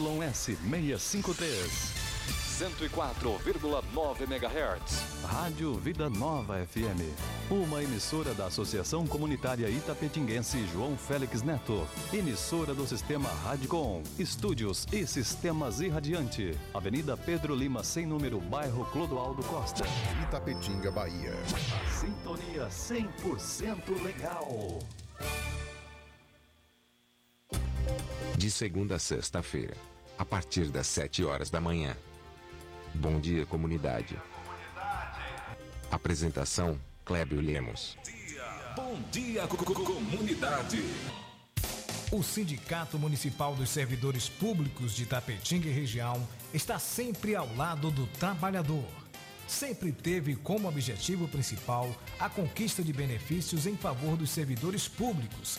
ZYS 653. 104,9 MHz. Rádio Vida Nova FM. Uma emissora da Associação Comunitária Itapetinguense João Félix Neto. Emissora do Sistema Radicom. Estúdios e Sistemas Irradiante. Avenida Pedro Lima, sem número, bairro Clodoaldo Costa. Itapetinga, Bahia. A sintonia 100% legal. De segunda a sexta-feira, a partir das 7 horas da manhã. Bom dia, comunidade. Apresentação: Clébio Lemos. Bom dia, co- co- comunidade. O Sindicato Municipal dos Servidores Públicos de Tapetinga e região está sempre ao lado do trabalhador. Sempre teve como objetivo principal a conquista de benefícios em favor dos servidores públicos.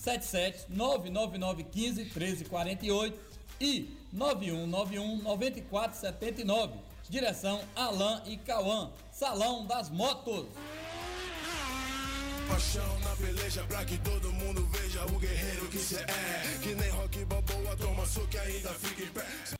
77 99915 1348 e 9191 9479. Direção Alain e Cauã. Salão das Motos. Paixão na peleja pra que todo mundo veja o guerreiro que cê é. Que nem rock balboa, toma soco e ainda fica em pé.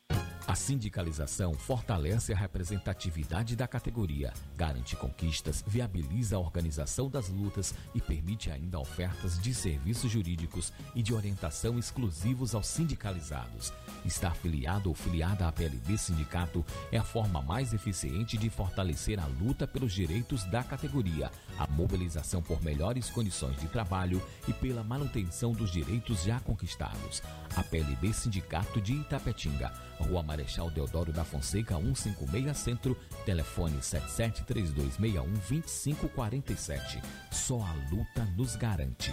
A sindicalização fortalece a representatividade da categoria, garante conquistas, viabiliza a organização das lutas e permite ainda ofertas de serviços jurídicos e de orientação exclusivos aos sindicalizados. Estar filiado ou filiada à PLD Sindicato é a forma mais eficiente de fortalecer a luta pelos direitos da categoria, a mobilização por melhores condições de trabalho e pela manutenção dos direitos já conquistados. A PLD Sindicato de Itapetinga, Rua Marechal Deodoro da Fonseca, 156 Centro, telefone 7732612547. Só a luta nos garante.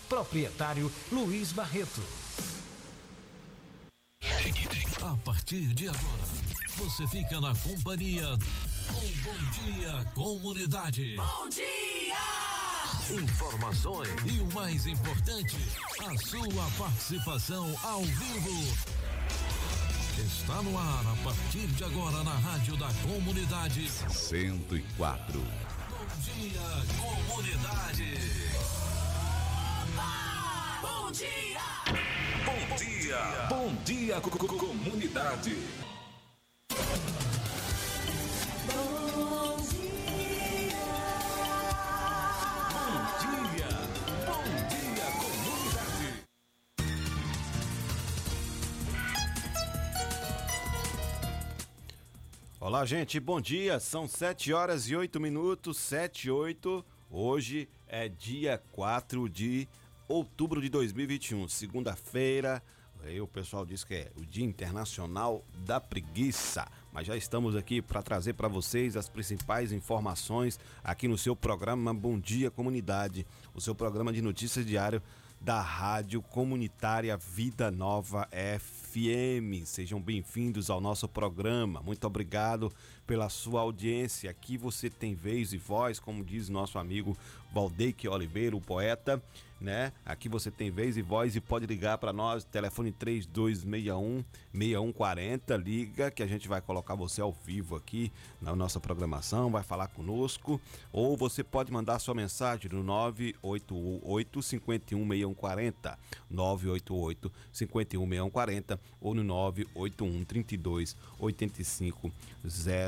Proprietário Luiz Barreto. A partir de agora, você fica na companhia com Bom Dia Comunidade. Bom dia! Informações e o mais importante, a sua participação ao vivo. Está no ar a partir de agora na Rádio da Comunidade. 104. Bom Dia Comunidade. Bom dia! Bom dia. Bom dia, comunidade. Bom dia! Bom dia. Bom dia, comunidade. Olá, gente, bom dia. São 7 horas e 8 minutos, 7 e 8. Hoje é dia 4 de outubro de 2021, segunda-feira. Aí o pessoal diz que é o Dia Internacional da Preguiça. mas já estamos aqui para trazer para vocês as principais informações aqui no seu programa Bom Dia Comunidade, o seu programa de notícias diário da Rádio Comunitária Vida Nova FM. Sejam bem-vindos ao nosso programa. Muito obrigado pela sua audiência. Aqui você tem vez e voz, como diz nosso amigo Valdeque Oliveira, o poeta, né? Aqui você tem vez e voz e pode ligar para nós, telefone 3261 6140, liga que a gente vai colocar você ao vivo aqui na nossa programação, vai falar conosco, ou você pode mandar sua mensagem no 988 51 6140, 988 51 6140 ou no 981 32 85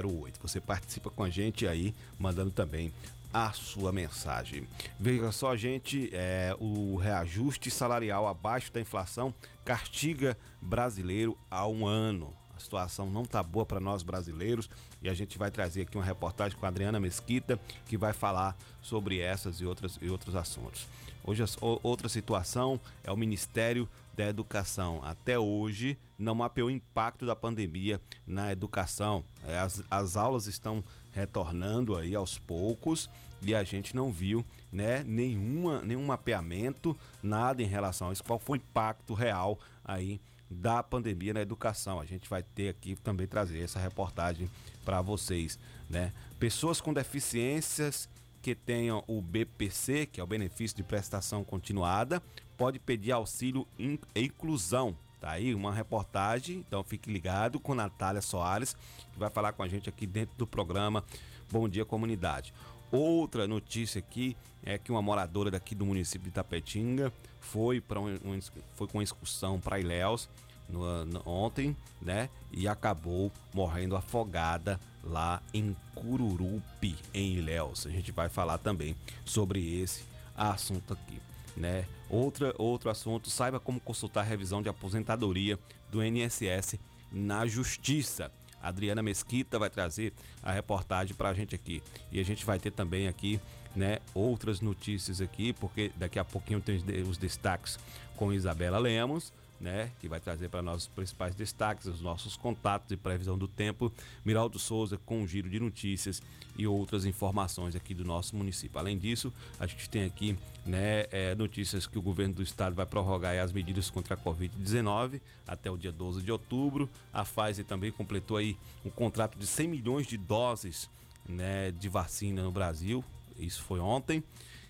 08. Você participa com a gente aí, mandando também a sua mensagem. Veja só, gente, é, o reajuste salarial abaixo da inflação castiga brasileiro há um ano. A situação não tá boa para nós brasileiros e a gente vai trazer aqui uma reportagem com a Adriana Mesquita que vai falar sobre essas e, outras, e outros assuntos. Hoje, outra situação é o Ministério da Educação. Até hoje, não mapeou o impacto da pandemia na educação. É, as, as aulas estão retornando aí aos poucos e a gente não viu né, nenhuma, nenhum mapeamento, nada em relação a isso. Qual foi o impacto real aí da pandemia na educação? A gente vai ter aqui também trazer essa reportagem para vocês. Né? Pessoas com deficiências que tenham o BPC, que é o benefício de prestação continuada, pode pedir auxílio e inclusão. Tá aí uma reportagem, então fique ligado com Natália Soares, que vai falar com a gente aqui dentro do programa Bom Dia Comunidade. Outra notícia aqui é que uma moradora daqui do município de Tapetinga foi para um, um, foi com excursão para Ilhéus no, no, ontem, né? E acabou morrendo afogada lá em Cururupi, em Ilhéus. A gente vai falar também sobre esse assunto aqui, né? Outra, outro assunto, saiba como consultar a revisão de aposentadoria do INSS na Justiça. Adriana Mesquita vai trazer a reportagem para a gente aqui. E a gente vai ter também aqui né, outras notícias aqui, porque daqui a pouquinho tem os destaques com Isabela Lemos né, que vai trazer para nós os principais destaques, os nossos contatos e previsão do tempo. Miraldo Souza com um giro de notícias e outras informações aqui do nosso município. Além disso, a gente tem aqui né, é, notícias que o governo do estado vai prorrogar as medidas contra a Covid-19 até o dia 12 de outubro. A Pfizer também completou aí um contrato de 100 milhões de doses né, de vacina no Brasil. Isso foi ontem.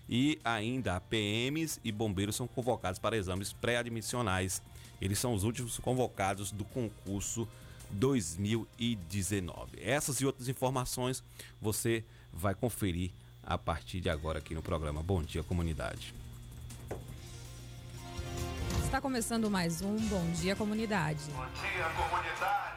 E ainda PMs e bombeiros são convocados para exames pré-admissionais eles são os últimos convocados do concurso 2019. Essas e outras informações você vai conferir a partir de agora aqui no programa Bom Dia Comunidade. Está começando mais um Bom Dia Comunidade. Bom dia, comunidade.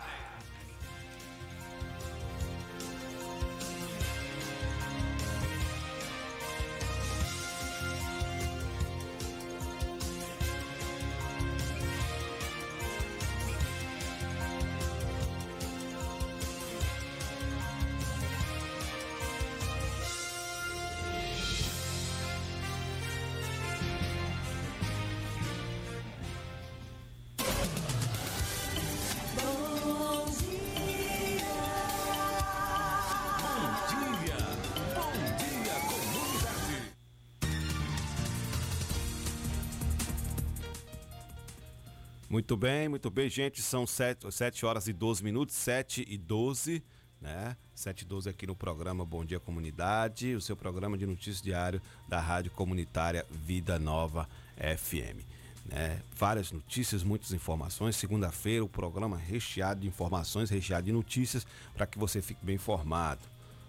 Bem, muito bem, gente. São 7, 7 horas e 12 minutos, 7 e 12, né? 7 e 12 aqui no programa Bom Dia Comunidade, o seu programa de notícias diário da Rádio Comunitária Vida Nova FM. Né? Várias notícias, muitas informações. Segunda-feira, o programa recheado de informações, recheado de notícias, para que você fique bem informado.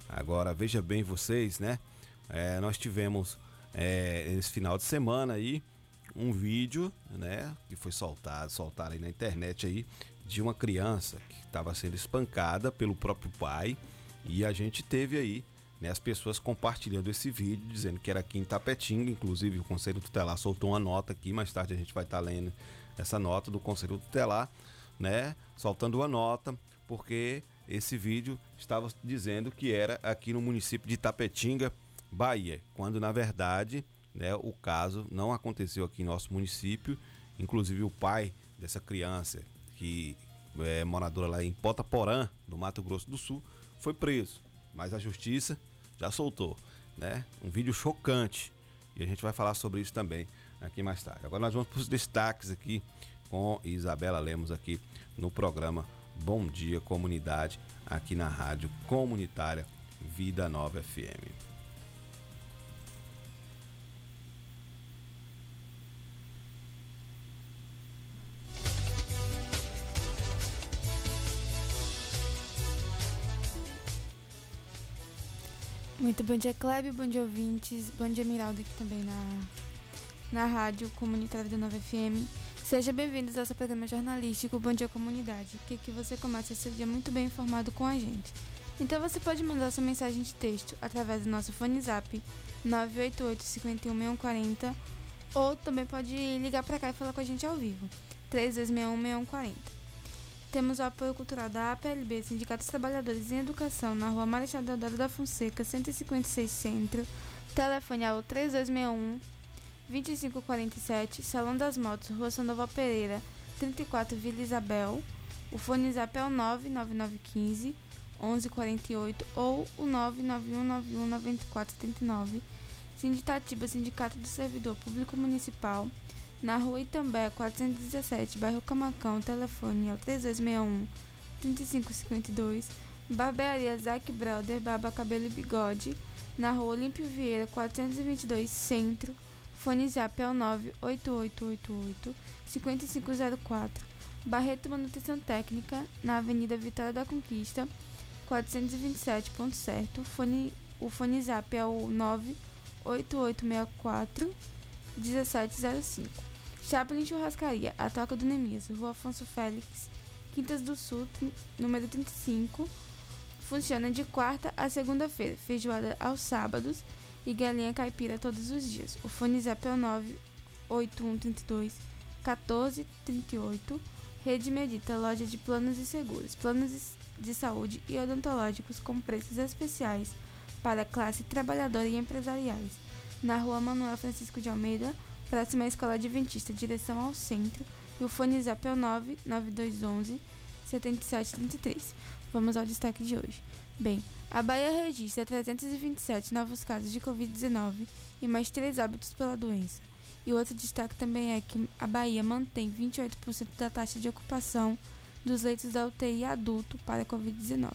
Agora, veja bem vocês, né? É, nós tivemos é, esse final de semana aí um vídeo, né, que foi soltado, soltado aí na internet aí, de uma criança que estava sendo espancada pelo próprio pai. E a gente teve aí né, as pessoas compartilhando esse vídeo, dizendo que era aqui em Tapetinga, inclusive o Conselho Tutelar soltou uma nota aqui, mais tarde a gente vai estar tá lendo essa nota do Conselho Tutelar, né, soltando uma nota, porque esse vídeo estava dizendo que era aqui no município de Tapetinga, Bahia, quando na verdade né, o caso não aconteceu aqui em nosso município. Inclusive o pai dessa criança que é, moradora lá em Potaporã, no Mato Grosso do Sul, foi preso. Mas a justiça já soltou, né? Um vídeo chocante. E a gente vai falar sobre isso também aqui mais tarde. Agora nós vamos para os destaques aqui com Isabela Lemos aqui no programa Bom Dia Comunidade, aqui na Rádio Comunitária Vida Nova FM. Muito bom dia, Kleber, bom dia, ouvintes. Bom dia, Miraldo, aqui também na, na Rádio Comunitária da Nova FM. Sejam bem-vindos ao seu programa jornalístico Bom Dia Comunidade, que aqui você começa seu dia muito bem informado com a gente. Então você pode mandar sua mensagem de texto através do nosso fone zap 988 51 ou também pode ligar para cá e falar com a gente ao vivo 3261 6140. Temos o apoio cultural da APLB, Sindicato dos Trabalhadores em Educação, na rua Marechal Deodoro da Fonseca, 156 Centro. Telefone ao 3261 2547, Salão das Motos, Rua Sandoval Pereira, 34 Vila Isabel. O fone zap é o 99915 1148 ou o 991919479. Sinditatiba Sindicato do Servidor Público Municipal na rua Itambé, 417, bairro Camacão, telefone é o 3261 3552. Barbearia Zac Brother, Barba Cabelo e Bigode, na rua Olímpio Vieira, 422, Centro. Fone Zap é o 98888 5504. Barreto Manutenção Técnica, na Avenida Vitória da Conquista, 427, ponto certo. Fone, o fone Zap é o 98864 1705. Chaplin Churrascaria, a Toca do Nemias, Rua Afonso Félix, Quintas do Sul, número 35. Funciona de quarta a segunda-feira, feijoada aos sábados e galinha caipira todos os dias. O fone zap é o 98132 1438. Rede Medita, loja de planos e seguros, planos de saúde e odontológicos com preços especiais para classe trabalhadora e empresariais. Na rua Manuel Francisco de Almeida, próxima à Escola Adventista, direção ao centro, e o fone zap é o 99211 7733. Vamos ao destaque de hoje. Bem, a Bahia registra 327 novos casos de Covid-19 e mais 3 óbitos pela doença. E outro destaque também é que a Bahia mantém 28% da taxa de ocupação dos leitos da UTI adulto para Covid-19.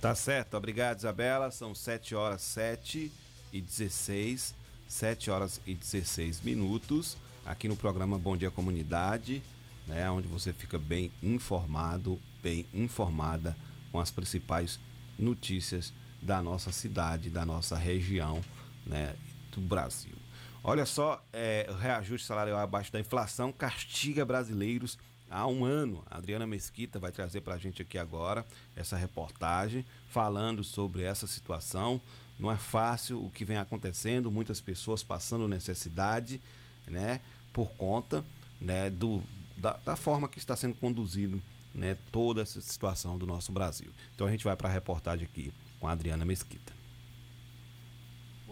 Tá certo, obrigado Isabela. São 7 horas 7 e 16 7 horas e 16 minutos, aqui no programa Bom Dia Comunidade, né, onde você fica bem informado, bem informada com as principais notícias da nossa cidade, da nossa região, né, do Brasil. Olha só, é, reajuste salarial abaixo da inflação castiga brasileiros há um ano. A Adriana Mesquita vai trazer para a gente aqui agora essa reportagem falando sobre essa situação. Não é fácil o que vem acontecendo, muitas pessoas passando necessidade, né, por conta, né, do, da, da forma que está sendo conduzido, né, toda essa situação do nosso Brasil. Então a gente vai para a reportagem aqui com a Adriana Mesquita.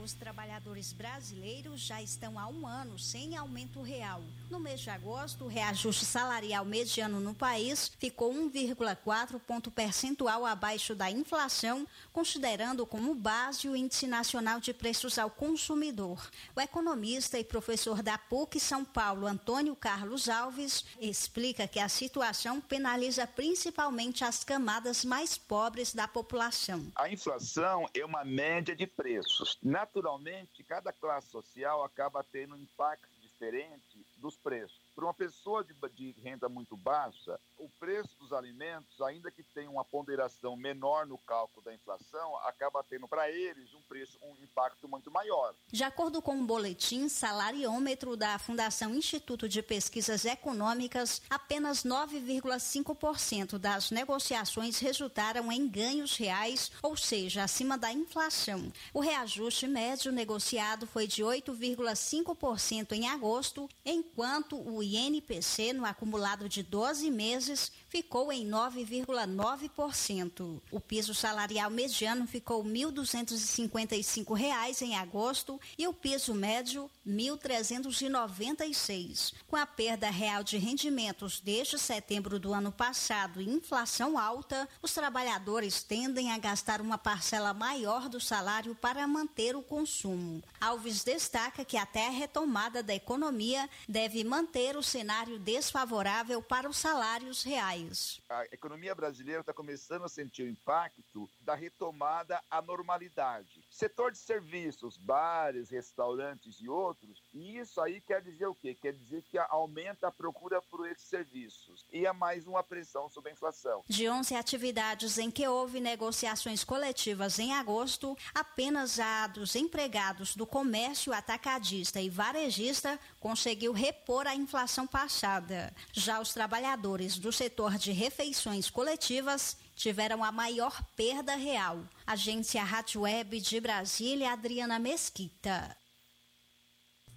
Os trabalhadores brasileiros já estão há um ano sem aumento real. No mês de agosto, o reajuste salarial mediano no país ficou 1,4 ponto percentual abaixo da inflação, considerando como base o Índice Nacional de Preços ao Consumidor. O economista e professor da PUC São Paulo, Antônio Carlos Alves, explica que a situação penaliza principalmente as camadas mais pobres da população. A inflação é uma média de preços. Na naturalmente, cada classe social acaba tendo um impacto diferente dos preços. Para uma pessoa de, de, renda muito baixa, o preço dos alimentos, ainda que tenha uma ponderação menor no cálculo da inflação, acaba tendo para eles um preço, um impacto muito maior. De acordo com o boletim salariômetro da Fundação Instituto de Pesquisas Econômicas, apenas 9,5% das negociações resultaram em ganhos reais, ou seja, acima da inflação. O reajuste médio negociado foi de 8,5% em agosto, enquanto o INPC no acumulado de 12 meses ficou em 9,9%. O piso salarial mediano ficou 1.255 reais em agosto e o piso médio R$ 1.396. Com a perda real de rendimentos desde setembro do ano passado e inflação alta, os trabalhadores tendem a gastar uma parcela maior do salário para manter o consumo. Alves destaca que até a retomada da economia deve manter o cenário desfavorável para os salários reais. A economia brasileira está começando a sentir o impacto da retomada à normalidade. Setor de serviços, bares, restaurantes e outros, e isso aí quer dizer o quê? Quer dizer que aumenta a procura por esses serviços e é mais uma pressão sobre a inflação. De 11 atividades em que houve negociações coletivas em agosto, apenas a dos empregados do comércio atacadista e varejista conseguiu repor a inflação passada. Já os trabalhadores do setor de refeições coletivas tiveram a maior perda real. Agência Rádio Web de Brasília, Adriana Mesquita.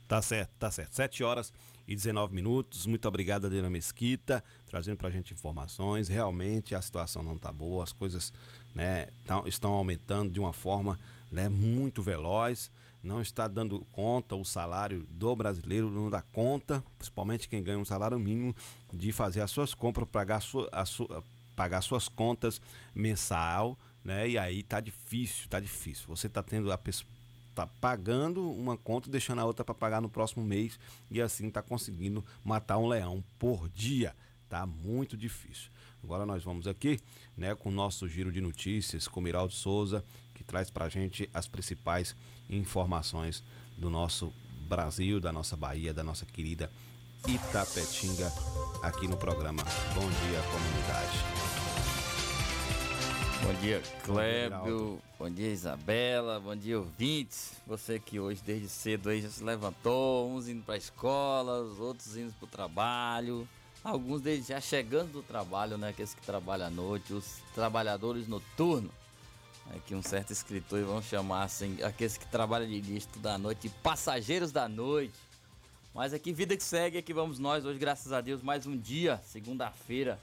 Tá certo, tá certo. 7 horas e 19 minutos. Muito obrigado, Adriana Mesquita, trazendo pra gente informações. Realmente a situação não tá boa, as coisas né, tão, estão aumentando de uma forma né, muito veloz. Não está dando conta, o salário do brasileiro não dá conta, principalmente quem ganha um salário mínimo, de fazer as suas compras, pagar, sua, a sua, pagar suas contas mensal, né? E aí tá difícil, tá difícil. Você tá tendo a pessoa tá pagando uma conta, deixando a outra para pagar no próximo mês e assim tá conseguindo matar um leão por dia. Tá muito difícil. Agora nós vamos aqui, né, com o nosso giro de notícias com Miraldo Souza, que traz pra gente as principais informações do nosso Brasil, da nossa Bahia, da nossa querida Itapetinga, aqui no programa Bom Dia Comunidade. Bom dia, Clébio. Bom dia, Isabela. Bom dia, ouvintes. Você que hoje, desde cedo, aí já se levantou, uns indo para a escola, os outros indo para o trabalho. Alguns deles já chegando do trabalho, né? Aqueles que trabalham à noite, os trabalhadores noturnos. É que um certo escritor vão chamar assim, aqueles que trabalham de dia, à noite, passageiros da noite. Mas aqui, vida que segue, aqui vamos nós hoje, graças a Deus, mais um dia, segunda-feira,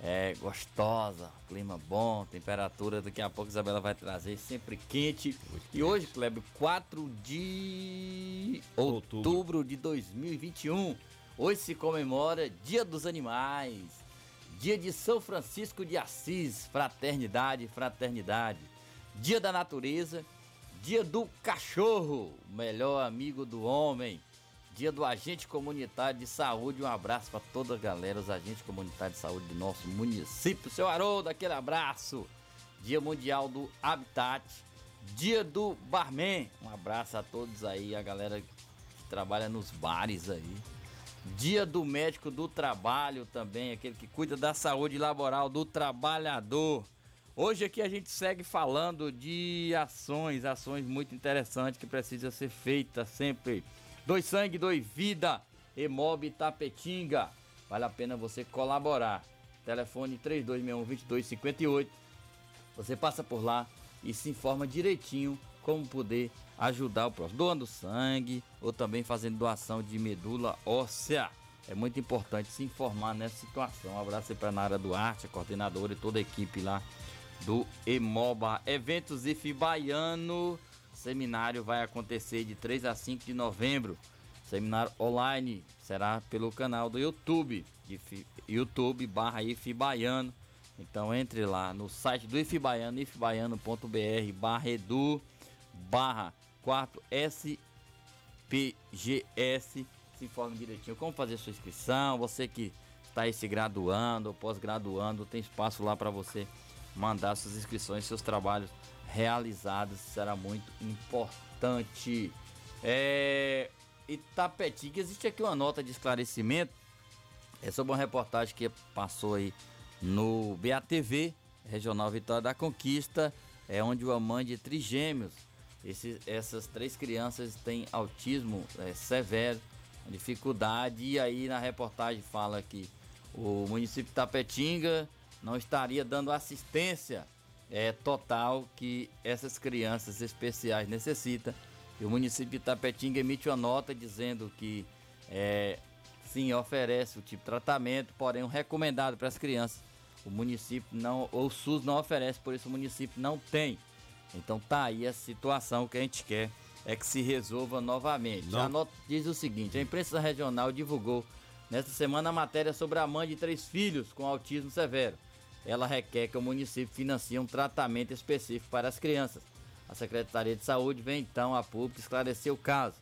é gostosa, clima bom, temperatura daqui a pouco Isabela vai trazer, sempre quente. E hoje, Kleber, 4 de outubro. outubro de 2021, hoje se comemora Dia dos Animais, Dia de São Francisco de Assis, fraternidade, fraternidade. Dia da Natureza, Dia do Cachorro, melhor amigo do homem. Dia do Agente Comunitário de Saúde. Um abraço para toda a galera, os agentes comunitários de saúde do nosso município. Seu Haroldo, aquele abraço. Dia Mundial do Habitat. Dia do Barman. Um abraço a todos aí, a galera que trabalha nos bares aí. Dia do Médico do Trabalho também, aquele que cuida da saúde laboral do trabalhador. Hoje aqui a gente segue falando de ações, ações muito interessantes que precisam ser feitas sempre. Dois sangue, dois vida, Emob Tapetinga. Vale a pena você colaborar. Telefone 3261-2258. Você passa por lá e se informa direitinho como poder ajudar o próximo. Doando sangue ou também fazendo doação de medula óssea. É muito importante se informar nessa situação. Um abraço aí para Nara Duarte, a coordenadora e toda a equipe lá do Emoba. Eventos IF Baiano. Seminário vai acontecer de 3 a 5 de novembro. Seminário online será pelo canal do YouTube, YouTube barra IF Baiano. Então entre lá no site do IF Baiano, ifbaiano.br barra edu barra 4 SPGS. Se informe direitinho como fazer sua inscrição. Você que está aí se graduando ou pós-graduando, tem espaço lá para você mandar suas inscrições, seus trabalhos realizados, será muito importante. É, Itapetinga, existe aqui uma nota de esclarecimento, é sobre uma reportagem que passou aí no BATV, Regional Vitória da Conquista, é onde uma mãe de trigêmeos, esses, essas três crianças têm autismo é, severo, dificuldade, e aí na reportagem fala que o município de Tapetinga não estaria dando assistência é, total que essas crianças especiais necessitam. E o município de Tapetinga emite uma nota dizendo que é, sim, oferece o tipo de tratamento, porém o recomendado para as crianças, o município não, ou o SUS não oferece, por isso o município não tem. Então tá aí a situação que a gente quer é que se resolva novamente. Não. Já not- diz o seguinte, a imprensa regional divulgou nesta semana a matéria sobre a mãe de três filhos com autismo severo. Ela requer que o município financie um tratamento específico para as crianças. A Secretaria de Saúde vem então a público esclarecer o caso.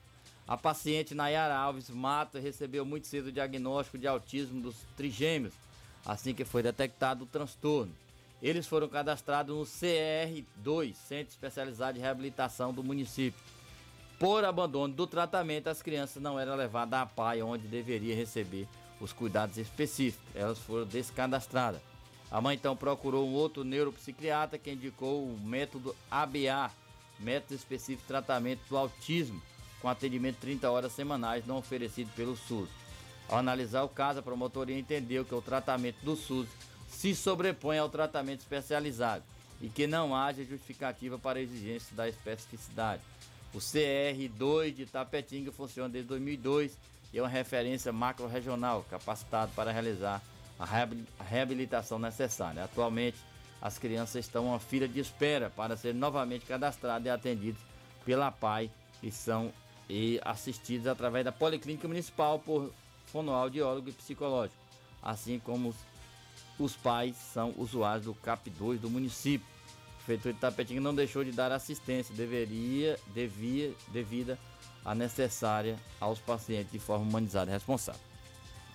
A paciente Nayara Alves Mata recebeu muito cedo o diagnóstico de autismo dos trigêmeos, assim que foi detectado o transtorno. Eles foram cadastrados no CR2, Centro Especializado de Reabilitação do município. Por abandono do tratamento, as crianças não eram levadas à PAI, onde deveria receber os cuidados específicos. Elas foram descadastradas. A mãe então procurou um outro neuropsiquiatra que indicou o método ABA, método específico de tratamento do autismo, com atendimento 30 horas semanais não oferecido pelo SUS. Ao analisar o caso, a promotoria entendeu que o tratamento do SUS se sobrepõe ao tratamento especializado e que não haja justificativa para a exigência da especificidade. O CR2 de Tapetinga funciona desde 2002 e é uma referência macro-regional capacitado para realizar a reabil- a reabilitação necessária. Atualmente, as crianças estão uma fila de espera para serem novamente cadastradas e atendidas pela PAI e são e assistidas através da Policlínica Municipal por fonoaudiólogo e psicológico, assim como os, os pais são usuários do CAP2 do município. A Prefeitura de Tapetinga não deixou de dar assistência, deveria, devia, devida a necessária aos pacientes de forma humanizada e responsável.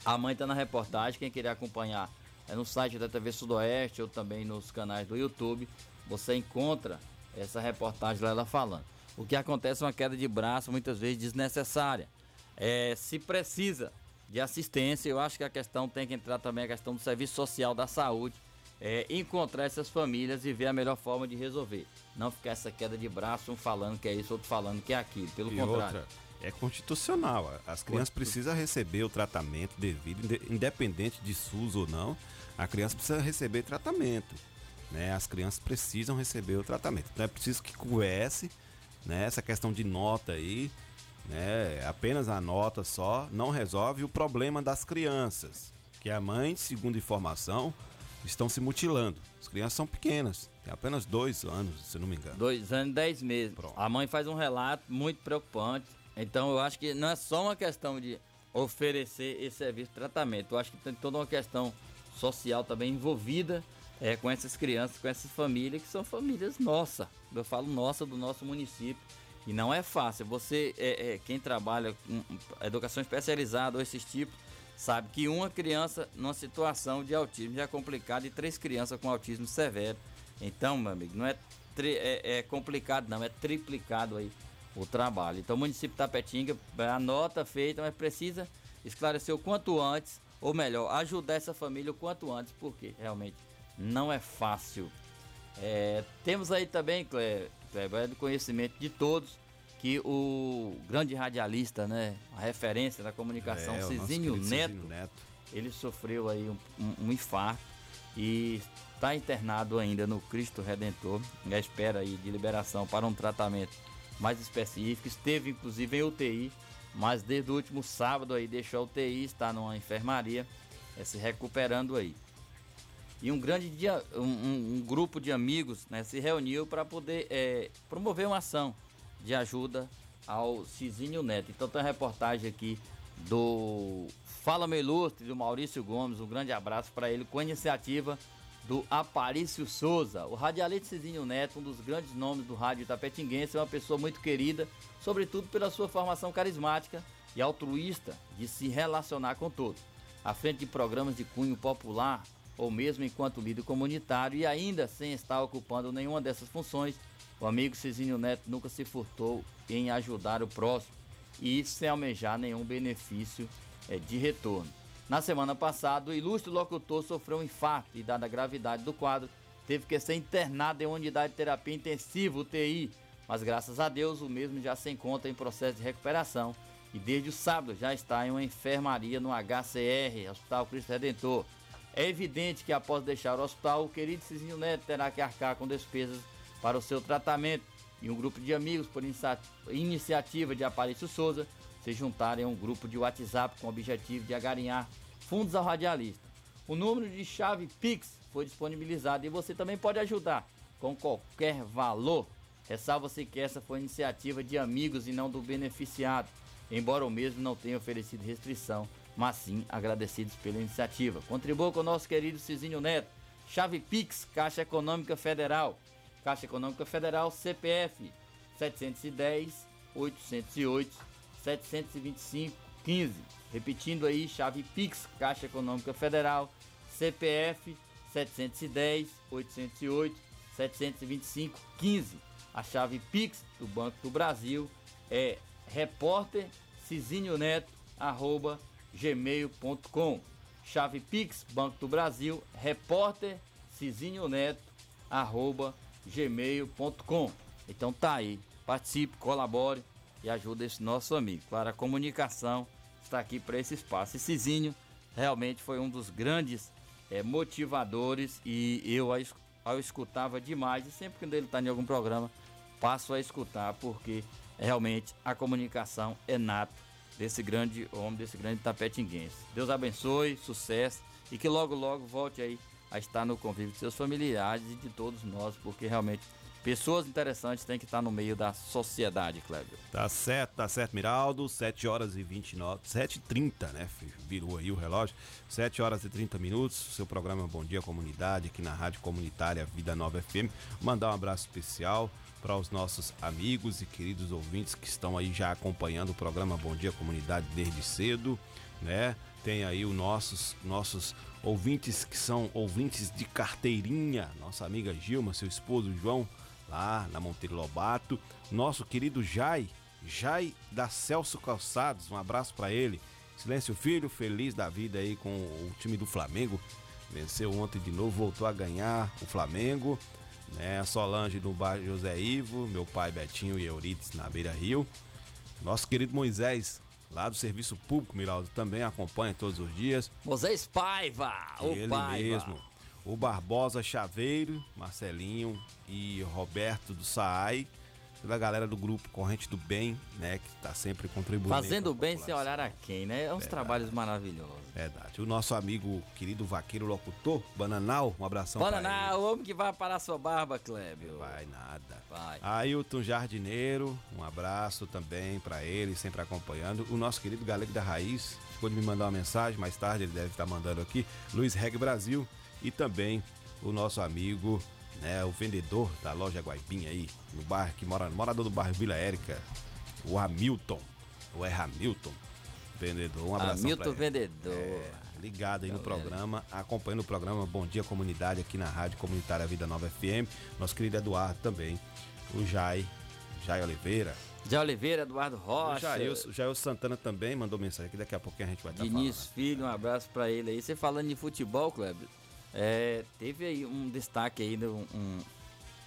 A mãe está na reportagem, quem quiser acompanhar é no site da TV Sudoeste ou também nos canais do YouTube, você encontra essa reportagem lá ela falando. O que acontece é uma queda de braço, muitas vezes desnecessária. É, se precisa de assistência, eu acho que a questão tem que entrar também a questão do serviço social da saúde, é, encontrar essas famílias e ver a melhor forma de resolver. Não ficar essa queda de braço, um falando que é isso, outro falando que é aquilo. Pelo E contrário. outra, é constitucional. As crianças precisam receber o tratamento devido, inde- independente de SUS ou não. A criança precisa receber tratamento. Né? As crianças precisam receber o tratamento. Então é preciso que converse né? essa questão de nota aí. Né? Apenas a nota só não resolve o problema das crianças. Que a mãe, segundo informação, estão se mutilando. As crianças são pequenas, têm apenas dois anos, se não me engano. Dois anos e dez meses. A mãe faz um relato muito preocupante. Então eu acho que não é só uma questão de oferecer esse serviço de tratamento. Eu acho que tem toda uma questão social também envolvida é, com essas crianças, com essas famílias, que são famílias nossa. Eu falo nossa do nosso município. E não é fácil. Você, é, é, quem trabalha com educação especializada ou esses tipos, sabe que uma criança numa situação de autismo já é complicado e três crianças com autismo severo. Então, meu amigo, não é, tri- é, é complicado, não, é triplicado aí o trabalho. Então, o município de Tapetinga, a nota feita, mas precisa esclarecer o quanto antes, ou melhor, ajudar essa família o quanto antes, porque realmente não é fácil. É, temos aí também, Cleber, é do conhecimento de todos, que o grande radialista, né, a referência da comunicação, É, Cizinho Neto, Cizinho Neto. ele sofreu aí um, um- um infarto e está internado ainda no Cristo Redentor, à espera aí de liberação para um tratamento mais específico. Esteve inclusive em UTI, mas desde o último sábado aí deixou a UTI, está numa enfermaria, é, se recuperando aí. E um grande dia, um- um grupo de amigos né, se reuniu para poder é, promover uma ação de ajuda ao Cizinho Neto. Então tem uma reportagem aqui do Fala Meu Ilustre, do Maurício Gomes. Um grande abraço para ele com a iniciativa do Aparício Souza. O radialista Cizinho Neto, um dos grandes nomes do rádio tapetinguense, é uma pessoa muito querida, sobretudo pela sua formação carismática e altruísta de se relacionar com todos. À frente de programas de cunho popular, ou mesmo enquanto líder comunitário, e ainda sem estar ocupando nenhuma dessas funções, o amigo Cizinho Neto nunca se furtou em ajudar o próximo e sem almejar nenhum benefício eh, de retorno. Na semana passada, o ilustre locutor sofreu um infarto e, dada a gravidade do quadro, teve que ser internado em uma unidade de terapia intensiva, UTI, mas graças a Deus o mesmo já se encontra em processo de recuperação e desde o sábado já está em uma enfermaria no HCR, Hospital Cristo Redentor. É evidente que após deixar o hospital, o querido Cizinho Neto terá que arcar com despesas para o seu tratamento. E um grupo de amigos, por inicia- iniciativa de Aparício Souza, se juntarem a um grupo de WhatsApp com o objetivo de agarinhar fundos ao radialista. O número de chave Pix foi disponibilizado e você também pode ajudar com qualquer valor. Ressalva-se que essa foi iniciativa de amigos e não do beneficiado, embora o mesmo não tenha oferecido restrição, mas sim agradecidos pela iniciativa. Contribua com o nosso querido Cizinho Neto. Chave Pix, Caixa Econômica Federal. Caixa Econômica Federal, CPF 710 808 725 15. Repetindo aí, chave Pix, Caixa Econômica Federal, CPF 710 808 725 15. A chave Pix do Banco do Brasil é repórter Cizinho Neto, arroba gmail.com. Chave Pix, Banco do Brasil, repórter Cizinho Neto, arroba gmail.com. Então tá aí, participe, colabore e ajude esse nosso amigo. Claro, a comunicação está aqui para esse espaço. E Cizinho realmente foi um dos grandes é, motivadores e eu a, eu escutava demais e sempre que ele está em algum programa passo a escutar porque realmente a comunicação é nata desse grande homem, desse grande tapetinguense. Deus abençoe, sucesso e que logo logo volte aí a estar no convívio de seus familiares e de todos nós, porque realmente pessoas interessantes têm que estar no meio da sociedade, Clébio. Tá certo, tá certo, Miraldo. 7 horas e 29, 7 e 30, né? Virou aí o relógio. 7 horas e 30 minutos. Seu programa Bom Dia Comunidade, aqui na Rádio Comunitária Vida Nova FM. Mandar um abraço especial para os nossos amigos e queridos ouvintes que estão aí já acompanhando o programa Bom Dia Comunidade desde cedo, né? Tem aí os nossos nossos ouvintes que são ouvintes de carteirinha, nossa amiga Gilma, seu esposo João, lá na Monteiro Lobato, nosso querido Jai, Jai da Celso Calçados, um abraço para ele. Silêncio Filho, feliz da vida aí com o time do Flamengo. Venceu ontem de novo, voltou a ganhar o Flamengo né? Solange do bairro José Ivo, meu pai Betinho e Eurides na Beira Rio. Nosso querido Moisés, lá do Serviço Público, Miraldo, também acompanha todos os dias. Moisés Paiva, o Ele Paiva. mesmo. O Barbosa Chaveiro, Marcelinho e Roberto do Saai, toda a galera do grupo Corrente do Bem, né, que está sempre contribuindo. Fazendo bem sem olhar a quem, né? É uns Verdade. trabalhos maravilhosos. Verdade. O nosso amigo querido vaqueiro locutor, Bananal, um abração. Bananá, o homem que vai parar sua barba, Clébio. Vai nada. Vai. Ailton Jardineiro, um abraço também para ele, sempre acompanhando. O nosso querido Galego da Raiz, ficou de me mandar uma mensagem, mais tarde ele deve estar mandando aqui. Luiz Reg Brasil e também o nosso amigo, né, o vendedor da loja Guaibinha aí, no bairro, que mora, morador do bairro Vila Érica, o Hamilton, o é Hamilton, vendedor. Um abraço Hamilton Vendedor. É, ligado aí no programa, acompanhando o programa Bom Dia Comunidade aqui na Rádio Comunitária Vida Nova FM. Nosso querido Eduardo também, o Jai, Jai Oliveira. Jai Oliveira, Eduardo Rocha. Jair, o Jair Santana também mandou mensagem aqui, daqui a pouquinho a gente vai estar falando. Diniz Filho, um abraço pra ele aí. Você falando de futebol, Clébio, é, teve aí um destaque aí, um, um,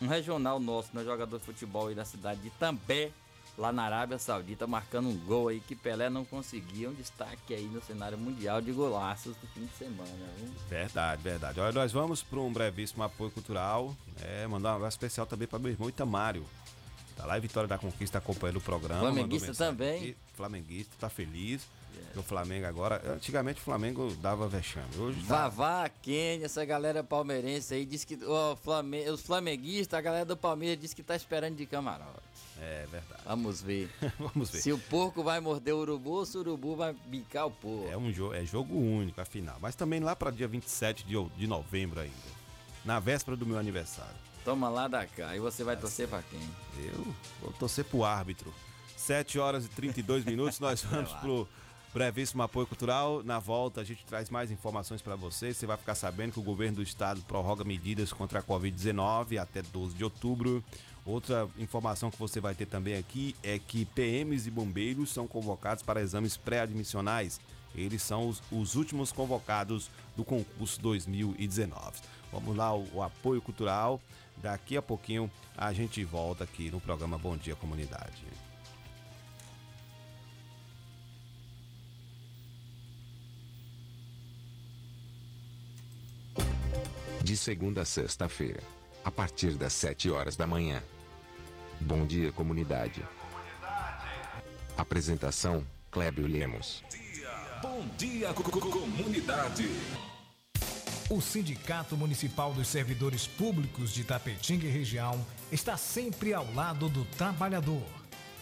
um regional nosso, né, jogador de futebol aí da cidade de També, lá na Arábia Saudita, marcando um gol aí que Pelé não conseguia. Um destaque aí no cenário mundial de golaços do fim de semana. viu? Verdade, verdade. Olha, nós vamos para um brevíssimo apoio cultural. É, mandar um abraço especial também para meu irmão Itamário. Tá lá em Vitória da Conquista acompanhando o programa. Flamenguista também. Flamenguista, tá feliz. O Flamengo agora. Antigamente o Flamengo dava vexame. Hoje tá. Vavá, Kenny, essa galera palmeirense aí diz que ó, Flame- os flamenguistas, a galera do Palmeiras diz que tá esperando de camarote. É verdade. Vamos ver. Vamos ver. Se o porco vai morder o urubu ou se o urubu vai bicar o porco. É um jogo, é jogo único, afinal. Mas também lá para dia 27 de, de novembro ainda. Na véspera do meu aniversário. Toma lá da cá. E você vai torcer pra quem? Eu vou torcer pro árbitro. 7 horas e 32 minutos, nós vamos pro brevíssimo apoio cultural. Na volta a gente traz mais informações para vocês. Você vai ficar sabendo que o governo do estado prorroga medidas contra a Covid-19 até 12 de outubro. Outra informação que você vai ter também aqui é que PMs e bombeiros são convocados para exames pré-admissionais. Eles são os, os últimos convocados do concurso 2019. Vamos lá, o, o apoio cultural. Daqui a pouquinho a gente volta aqui no programa Bom Dia Comunidade. De segunda a sexta-feira, a partir das 7 horas da manhã. Bom dia, comunidade. Apresentação: Clébio Lemos. Bom dia, co- co- comunidade. O Sindicato Municipal dos Servidores Públicos de Tapetinga e região está sempre ao lado do trabalhador.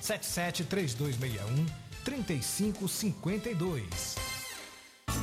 773261 3552.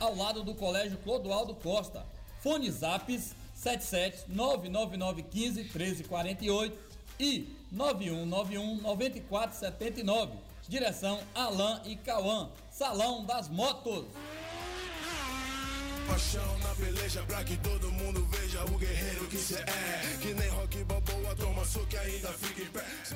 ao lado do Colégio Clodoaldo Costa. Fone Zaps 77 99915 1348 e 9191 9479. Direção Alain e Cauã. Salão das Motos. Paixão na peleja pra que todo mundo veja o guerreiro que cê é. Que nem rock balboa, toma soco e ainda fica em pé.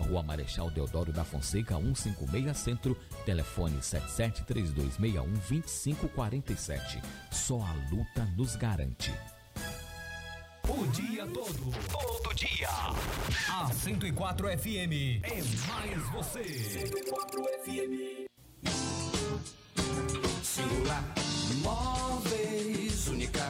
Rua Marechal Deodoro da Fonseca, 156 Centro, telefone 7732612547. Só a luta nos garante. O dia todo, todo dia. A 104 FM é mais você. 104 FM. Singular Móveis, única.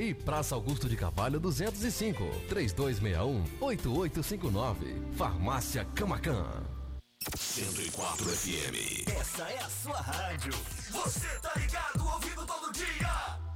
E Praça Augusto de Carvalho 205, 3261-8859. Farmácia Camacan. 104 FM. Essa é a sua rádio. Você tá ligado, ouvindo todo dia.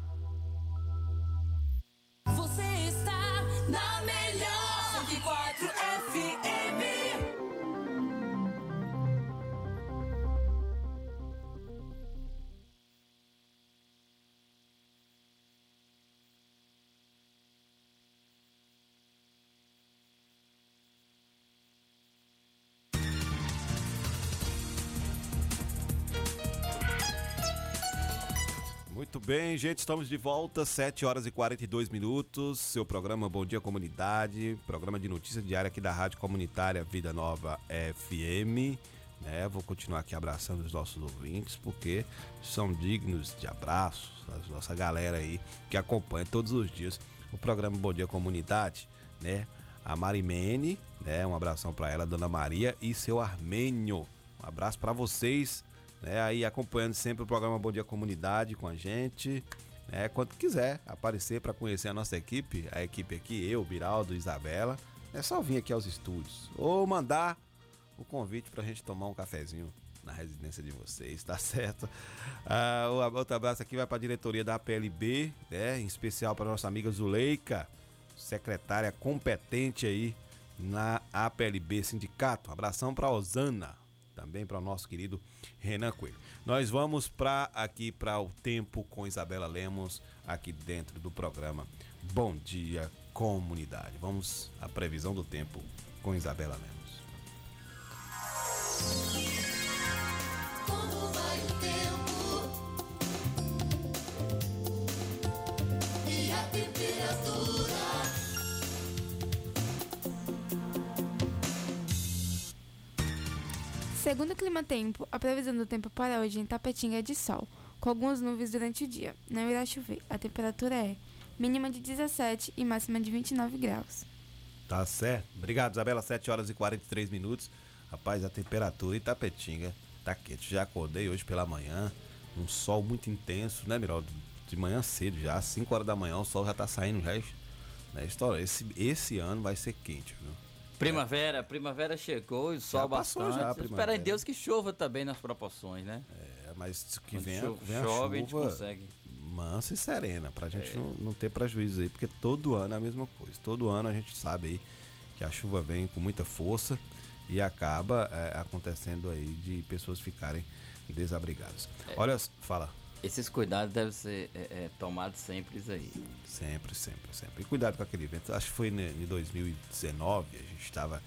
Bem, gente, estamos de volta, 7 horas e 42 minutos. Seu programa Bom Dia Comunidade, programa de notícias diária aqui da Rádio Comunitária Vida Nova FM. Né? Vou continuar aqui abraçando os nossos ouvintes, porque são dignos de abraços, a nossa galera aí que acompanha todos os dias o programa Bom Dia Comunidade, né? A Marimene, né? Um abração para ela, Dona Maria e seu Armênio. Um abraço para vocês né, aí acompanhando sempre o programa Bom Dia Comunidade com a gente. Né, quando quiser aparecer para conhecer a nossa equipe, a equipe aqui, eu, Biraldo, Isabela, é só vir aqui aos estúdios ou mandar o convite para a gente tomar um cafezinho na residência de vocês, tá certo? Ah, outro abraço aqui vai para a diretoria da APLB, né, em especial para nossa amiga Zuleika, secretária competente aí na APLB Sindicato. abração para Osana, também para o nosso querido Renan Coelho. Nós vamos para aqui para o tempo com Isabela Lemos aqui dentro do programa Bom Dia Comunidade. Vamos à previsão do tempo com Isabela Lemos. Como vai o tempo? E a temperatura? Segundo o Clima Tempo, a previsão do tempo para hoje em Tapetinga é de sol, com algumas nuvens durante o dia. Não irá chover. A temperatura é mínima de 17 e máxima de 29 graus. Tá certo. Obrigado, Isabela. 7 horas e 43 minutos. Rapaz, a temperatura em Tapetinga tá quente. Já acordei hoje pela manhã, um sol muito intenso, né, Miral? De manhã cedo já, 5 horas da manhã, o sol já tá saindo já. Né, história. Esse, esse ano vai ser quente, viu? Primavera, primavera chegou e o sol bastante. Já Espera em Deus que chova também nas proporções, né? É, mas que venha, chove, vem a chove, a gente consegue. mansa e serena, pra gente é. não, não ter prejuízo aí, porque todo ano é a mesma coisa. Todo ano a gente sabe aí que a chuva vem com muita força e acaba é, acontecendo aí de pessoas ficarem desabrigadas. É. Olha, fala. Esses cuidados devem ser é, é, tomados sempre aí. Sempre, sempre, sempre. E cuidado com aquele evento. Acho que foi em 2019, a gente estava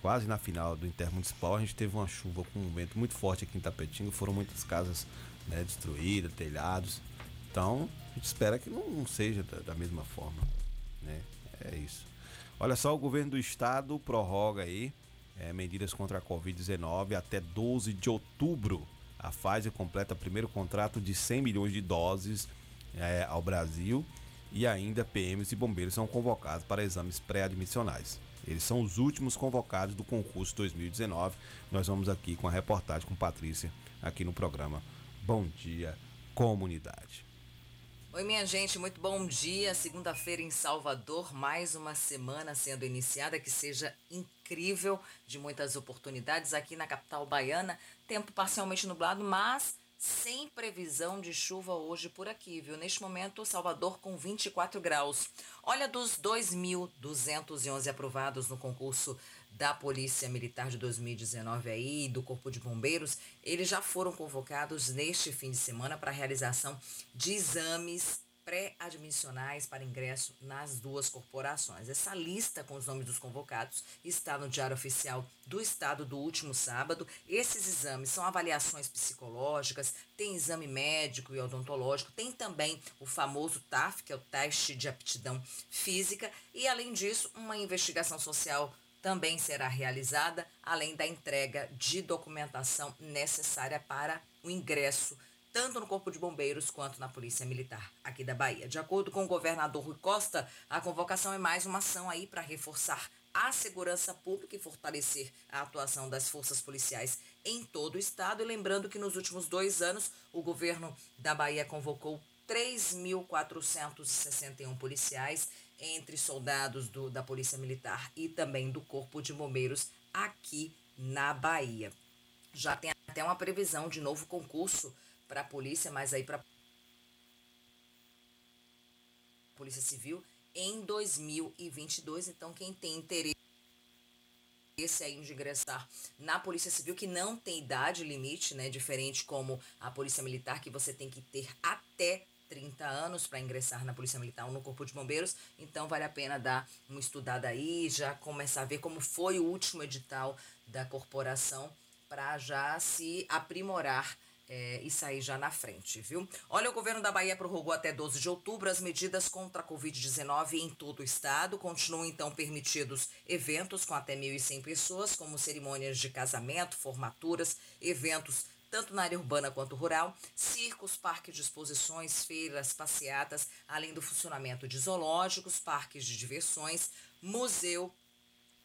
quase na final do Intermunicipal, a gente teve uma chuva com um vento muito forte aqui em Tapetinga, foram muitas casas né, destruídas, telhados. Então, a gente espera que não, não seja da, da, mesma forma. Né? É isso. Olha só, o governo do estado prorroga aí é, medidas contra a Covid-19 até 12 de outubro. A Pfizer completa primeiro contrato de 100 milhões de doses é, ao Brasil e ainda PMs e bombeiros são convocados para exames pré-admissionais. Eles são os últimos convocados do concurso 2019. Nós vamos aqui com a reportagem com Patrícia aqui no programa Bom Dia Comunidade. Oi, minha gente, muito bom dia. Segunda-feira em Salvador, mais uma semana sendo iniciada que seja incrível, de muitas oportunidades aqui na capital baiana. Tempo parcialmente nublado, mas sem previsão de chuva hoje por aqui, viu? Neste momento, Salvador com 24 graus. Olha, dos 2.211 aprovados no concurso da Polícia Militar de 2019 aí, do Corpo de Bombeiros, eles já foram convocados neste fim de semana para a realização de exames pré-admissionais para ingresso nas duas corporações. Essa lista com os nomes dos convocados está no Diário Oficial do Estado do último sábado. Esses exames são avaliações psicológicas, tem exame médico e odontológico, tem também o famoso TAF, que é o teste de aptidão física, e além disso, uma investigação social também será realizada, além da entrega de documentação necessária para o ingresso tanto no Corpo de Bombeiros quanto na Polícia Militar aqui da Bahia. De acordo com o governador Rui Costa, a convocação é mais uma ação aí para reforçar a segurança pública e fortalecer a atuação das forças policiais em todo o estado. E lembrando que nos últimos dois anos, o governo da Bahia convocou 3.461 policiais entre soldados do, da Polícia Militar e também do Corpo de Bombeiros aqui na Bahia. Já tem até uma previsão de novo concurso para a polícia, mas aí para Polícia Civil em 2022. Então, quem tem interesse esse aí de ingressar na Polícia Civil, que não tem idade limite, né? Diferente como a Polícia Militar, que você tem que ter até 30 anos para ingressar na Polícia Militar ou no Corpo de Bombeiros, então vale a pena dar uma estudada aí, já começar a ver como foi o último edital da corporação para já se aprimorar é, e sair já na frente, viu? Olha, o governo da Bahia prorrogou até 12 de outubro as medidas contra a Covid-19 em todo o estado. Continuam, então, permitidos eventos com até 1.100 pessoas, como cerimônias de casamento, formaturas, eventos tanto na área urbana quanto rural, circos, parques de exposições, feiras, passeatas, além do funcionamento de zoológicos, parques de diversões, museu,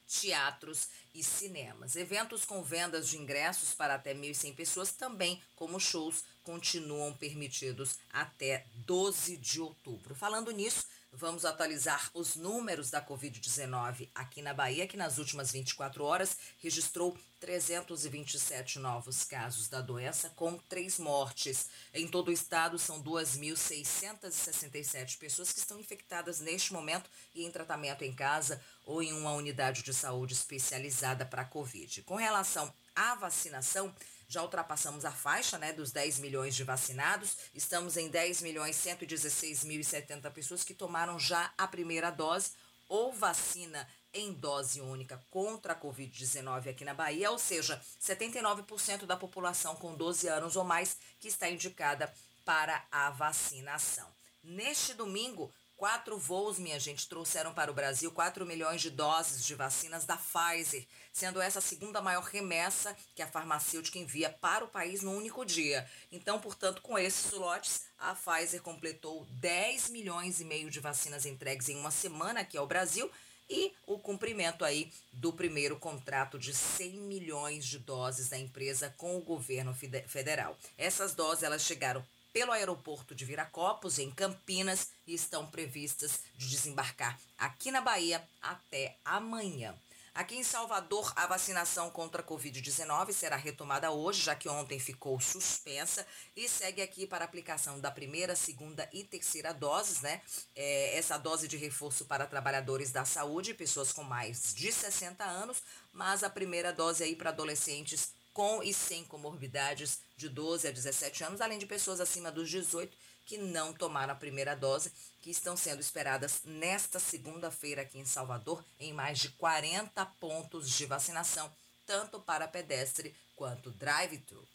teatros e cinemas. Eventos com vendas de ingressos para até 1.100 pessoas, também como shows, continuam permitidos até 12 de outubro. Falando nisso, Vamos atualizar os números da Covid-19 aqui na Bahia, que nas últimas 24 horas registrou 327 novos casos da doença, com três mortes. Em todo o estado, são 2.667 pessoas que estão infectadas neste momento e em tratamento em casa ou em uma unidade de saúde especializada para a Covid. Com relação à vacinação, já ultrapassamos a faixa né, dos 10 milhões de vacinados. Estamos em 10 milhões 116 mil e 70 pessoas que tomaram já a primeira dose ou vacina em dose única contra a Covid-19 aqui na Bahia, ou seja, 79% da população com 12 anos ou mais que está indicada para a vacinação. Neste domingo, Quatro voos, minha gente, trouxeram para o Brasil 4 milhões de doses de vacinas da Pfizer, sendo essa a segunda maior remessa que a farmacêutica envia para o país no único dia. Então, portanto, com esses lotes, a Pfizer completou 10 milhões e meio de vacinas entregues em uma semana aqui ao Brasil e o cumprimento aí do primeiro contrato de 100 milhões de doses da empresa com o governo federal. Essas doses elas chegaram pelo aeroporto de Viracopos, em Campinas, e estão previstas de desembarcar aqui na Bahia até amanhã. Aqui em Salvador, a vacinação contra a Covid-19 será retomada hoje, já que ontem ficou suspensa, e segue aqui para aplicação da primeira, segunda e terceira doses, né? É, essa dose de reforço para trabalhadores da saúde, pessoas com mais de 60 anos, mas a primeira dose aí para adolescentes com e sem comorbidades de 12 a 17 anos, além de pessoas acima dos 18 que não tomaram a primeira dose, que estão sendo esperadas nesta segunda-feira aqui em Salvador, em mais de 40 pontos de vacinação, tanto para pedestre quanto drive-thru.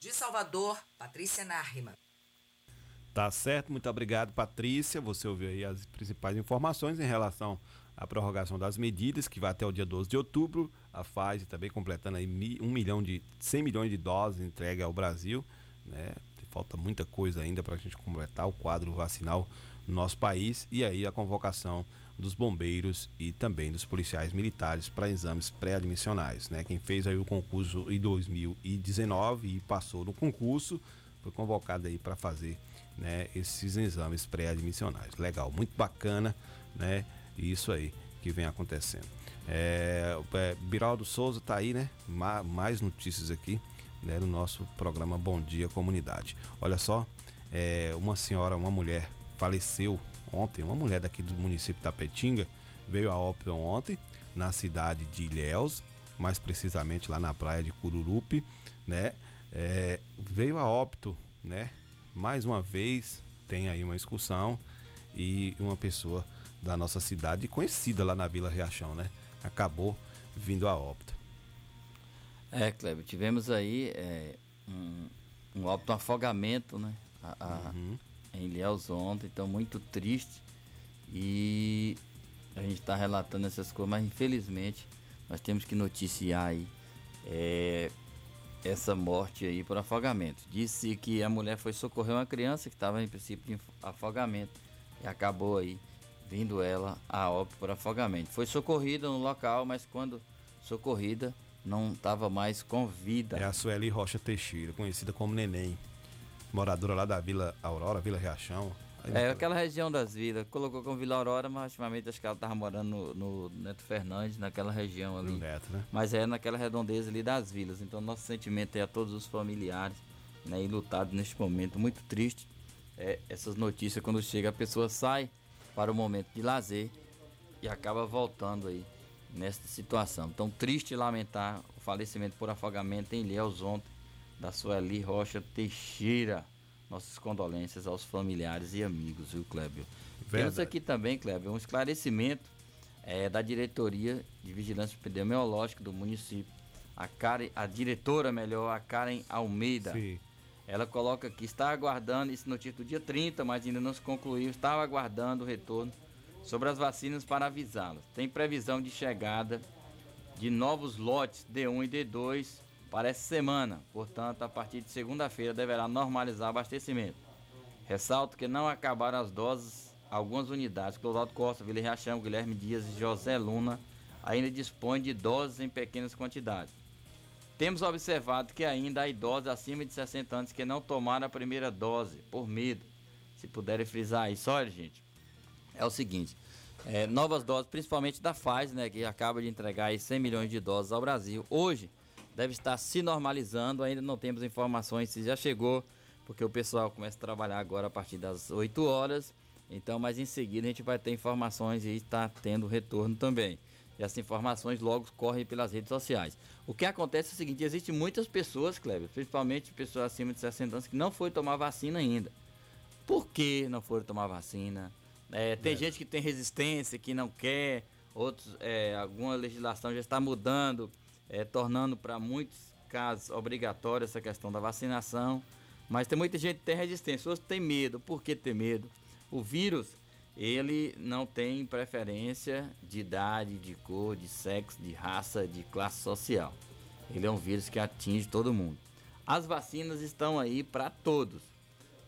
De Salvador, Patrícia Narriman. Tá certo, muito obrigado, Patrícia. Você ouviu aí as principais informações em relação à prorrogação das medidas, que vai até o dia 12 de outubro a Pfizer também completando aí um milhão de 100 milhões de doses entregue ao Brasil, né? Falta muita coisa ainda para a gente completar o quadro vacinal no nosso país e aí a convocação dos bombeiros e também dos policiais militares para exames pré-admissionais, né? Quem fez aí o concurso em 2019 e passou no concurso foi convocado aí para fazer, né, esses exames pré-admissionais. Legal, muito bacana, né? Isso aí que vem acontecendo. É, é, Biraldo Souza está aí, né? Ma mais notícias aqui né, no nosso programa Bom Dia Comunidade. Olha só, é, uma senhora, uma mulher faleceu ontem, uma mulher daqui do município de Tapetinga, veio a óbito ontem na cidade de Ilhéus, mais precisamente lá na praia de Cururupi, né? É, veio a óbito, né? Mais uma vez tem aí uma excursão e uma pessoa da nossa cidade conhecida lá na Vila Riachão, né? acabou vindo a óbito. É, Kleber, tivemos aí é, um, um óbito, um afogamento, né? A, a, uhum. Em Ilhéus ontem, então muito triste. E a gente está relatando essas coisas, mas infelizmente nós temos que noticiar aí é, essa morte aí por afogamento. Disse que a mulher foi socorrer uma criança que estava em princípio de afogamento e acabou aí vindo ela a óbito por afogamento. Foi socorrida no local, mas quando socorrida não estava mais com vida. É a Sueli Rocha Teixeira, conhecida como Neném, moradora lá da Vila Aurora, Vila Riachão. É, aquela região das vilas. Colocou como Vila Aurora, mas ultimamente acho que ela estava morando no, no, Neto Fernandes, naquela região ali. Neto, né? Mas é naquela redondeza ali das vilas. Então nosso sentimento é a todos os familiares, né? E lutados neste momento. Muito triste. É, essas notícias quando chega, a pessoa sai para o momento de lazer e acaba voltando aí nesta situação. Então, triste lamentar o falecimento por afogamento em Ilhéus ontem da Sueli Rocha Teixeira. Nossas condolências aos familiares e amigos, viu, Clébio? Temos aqui também, Clébio, um esclarecimento é, da diretoria de vigilância epidemiológica do município. A, Karen, a diretora, melhor, a Karen Almeida. Sim ela coloca aqui, está aguardando, isso no título dia 30, mas ainda não se concluiu, estava aguardando o retorno sobre as vacinas para avisá-las. Tem previsão de chegada de novos lotes D1 e D2 para essa semana, portanto, a partir de segunda-feira deverá normalizar o abastecimento. Ressalto que não acabaram as doses, algumas unidades, Clodoaldo Costa, Vila Riachão, Guilherme Dias e José Luna ainda dispõem de doses em pequenas quantidades. Temos observado que ainda há idosos acima de 60 anos que não tomaram a primeira dose, por medo. Se puderem frisar isso, olha, gente, é o seguinte: é, novas doses, principalmente da Pfizer, né, que acaba de entregar aí 100 milhões de doses ao Brasil, hoje deve estar se normalizando. Ainda não temos informações se já chegou, porque o pessoal começa a trabalhar agora a partir das 8 horas. Então, mas em seguida a gente vai ter informações e está tendo retorno também. E essas informações logo correm pelas redes sociais. O que acontece é o seguinte: existem muitas pessoas, Kleber, principalmente pessoas acima de 60 anos, que não foram tomar vacina ainda. Por que não foram tomar vacina? É, tem é. gente que tem resistência, que não quer, outros, é, alguma legislação já está mudando, é, tornando para muitos casos obrigatória essa questão da vacinação. Mas tem muita gente que tem resistência, outros têm medo. Por que ter medo? O vírus ele não tem preferência de idade, de cor, de sexo, de raça, de classe social. Ele é um vírus que atinge todo mundo. As vacinas estão aí para todos.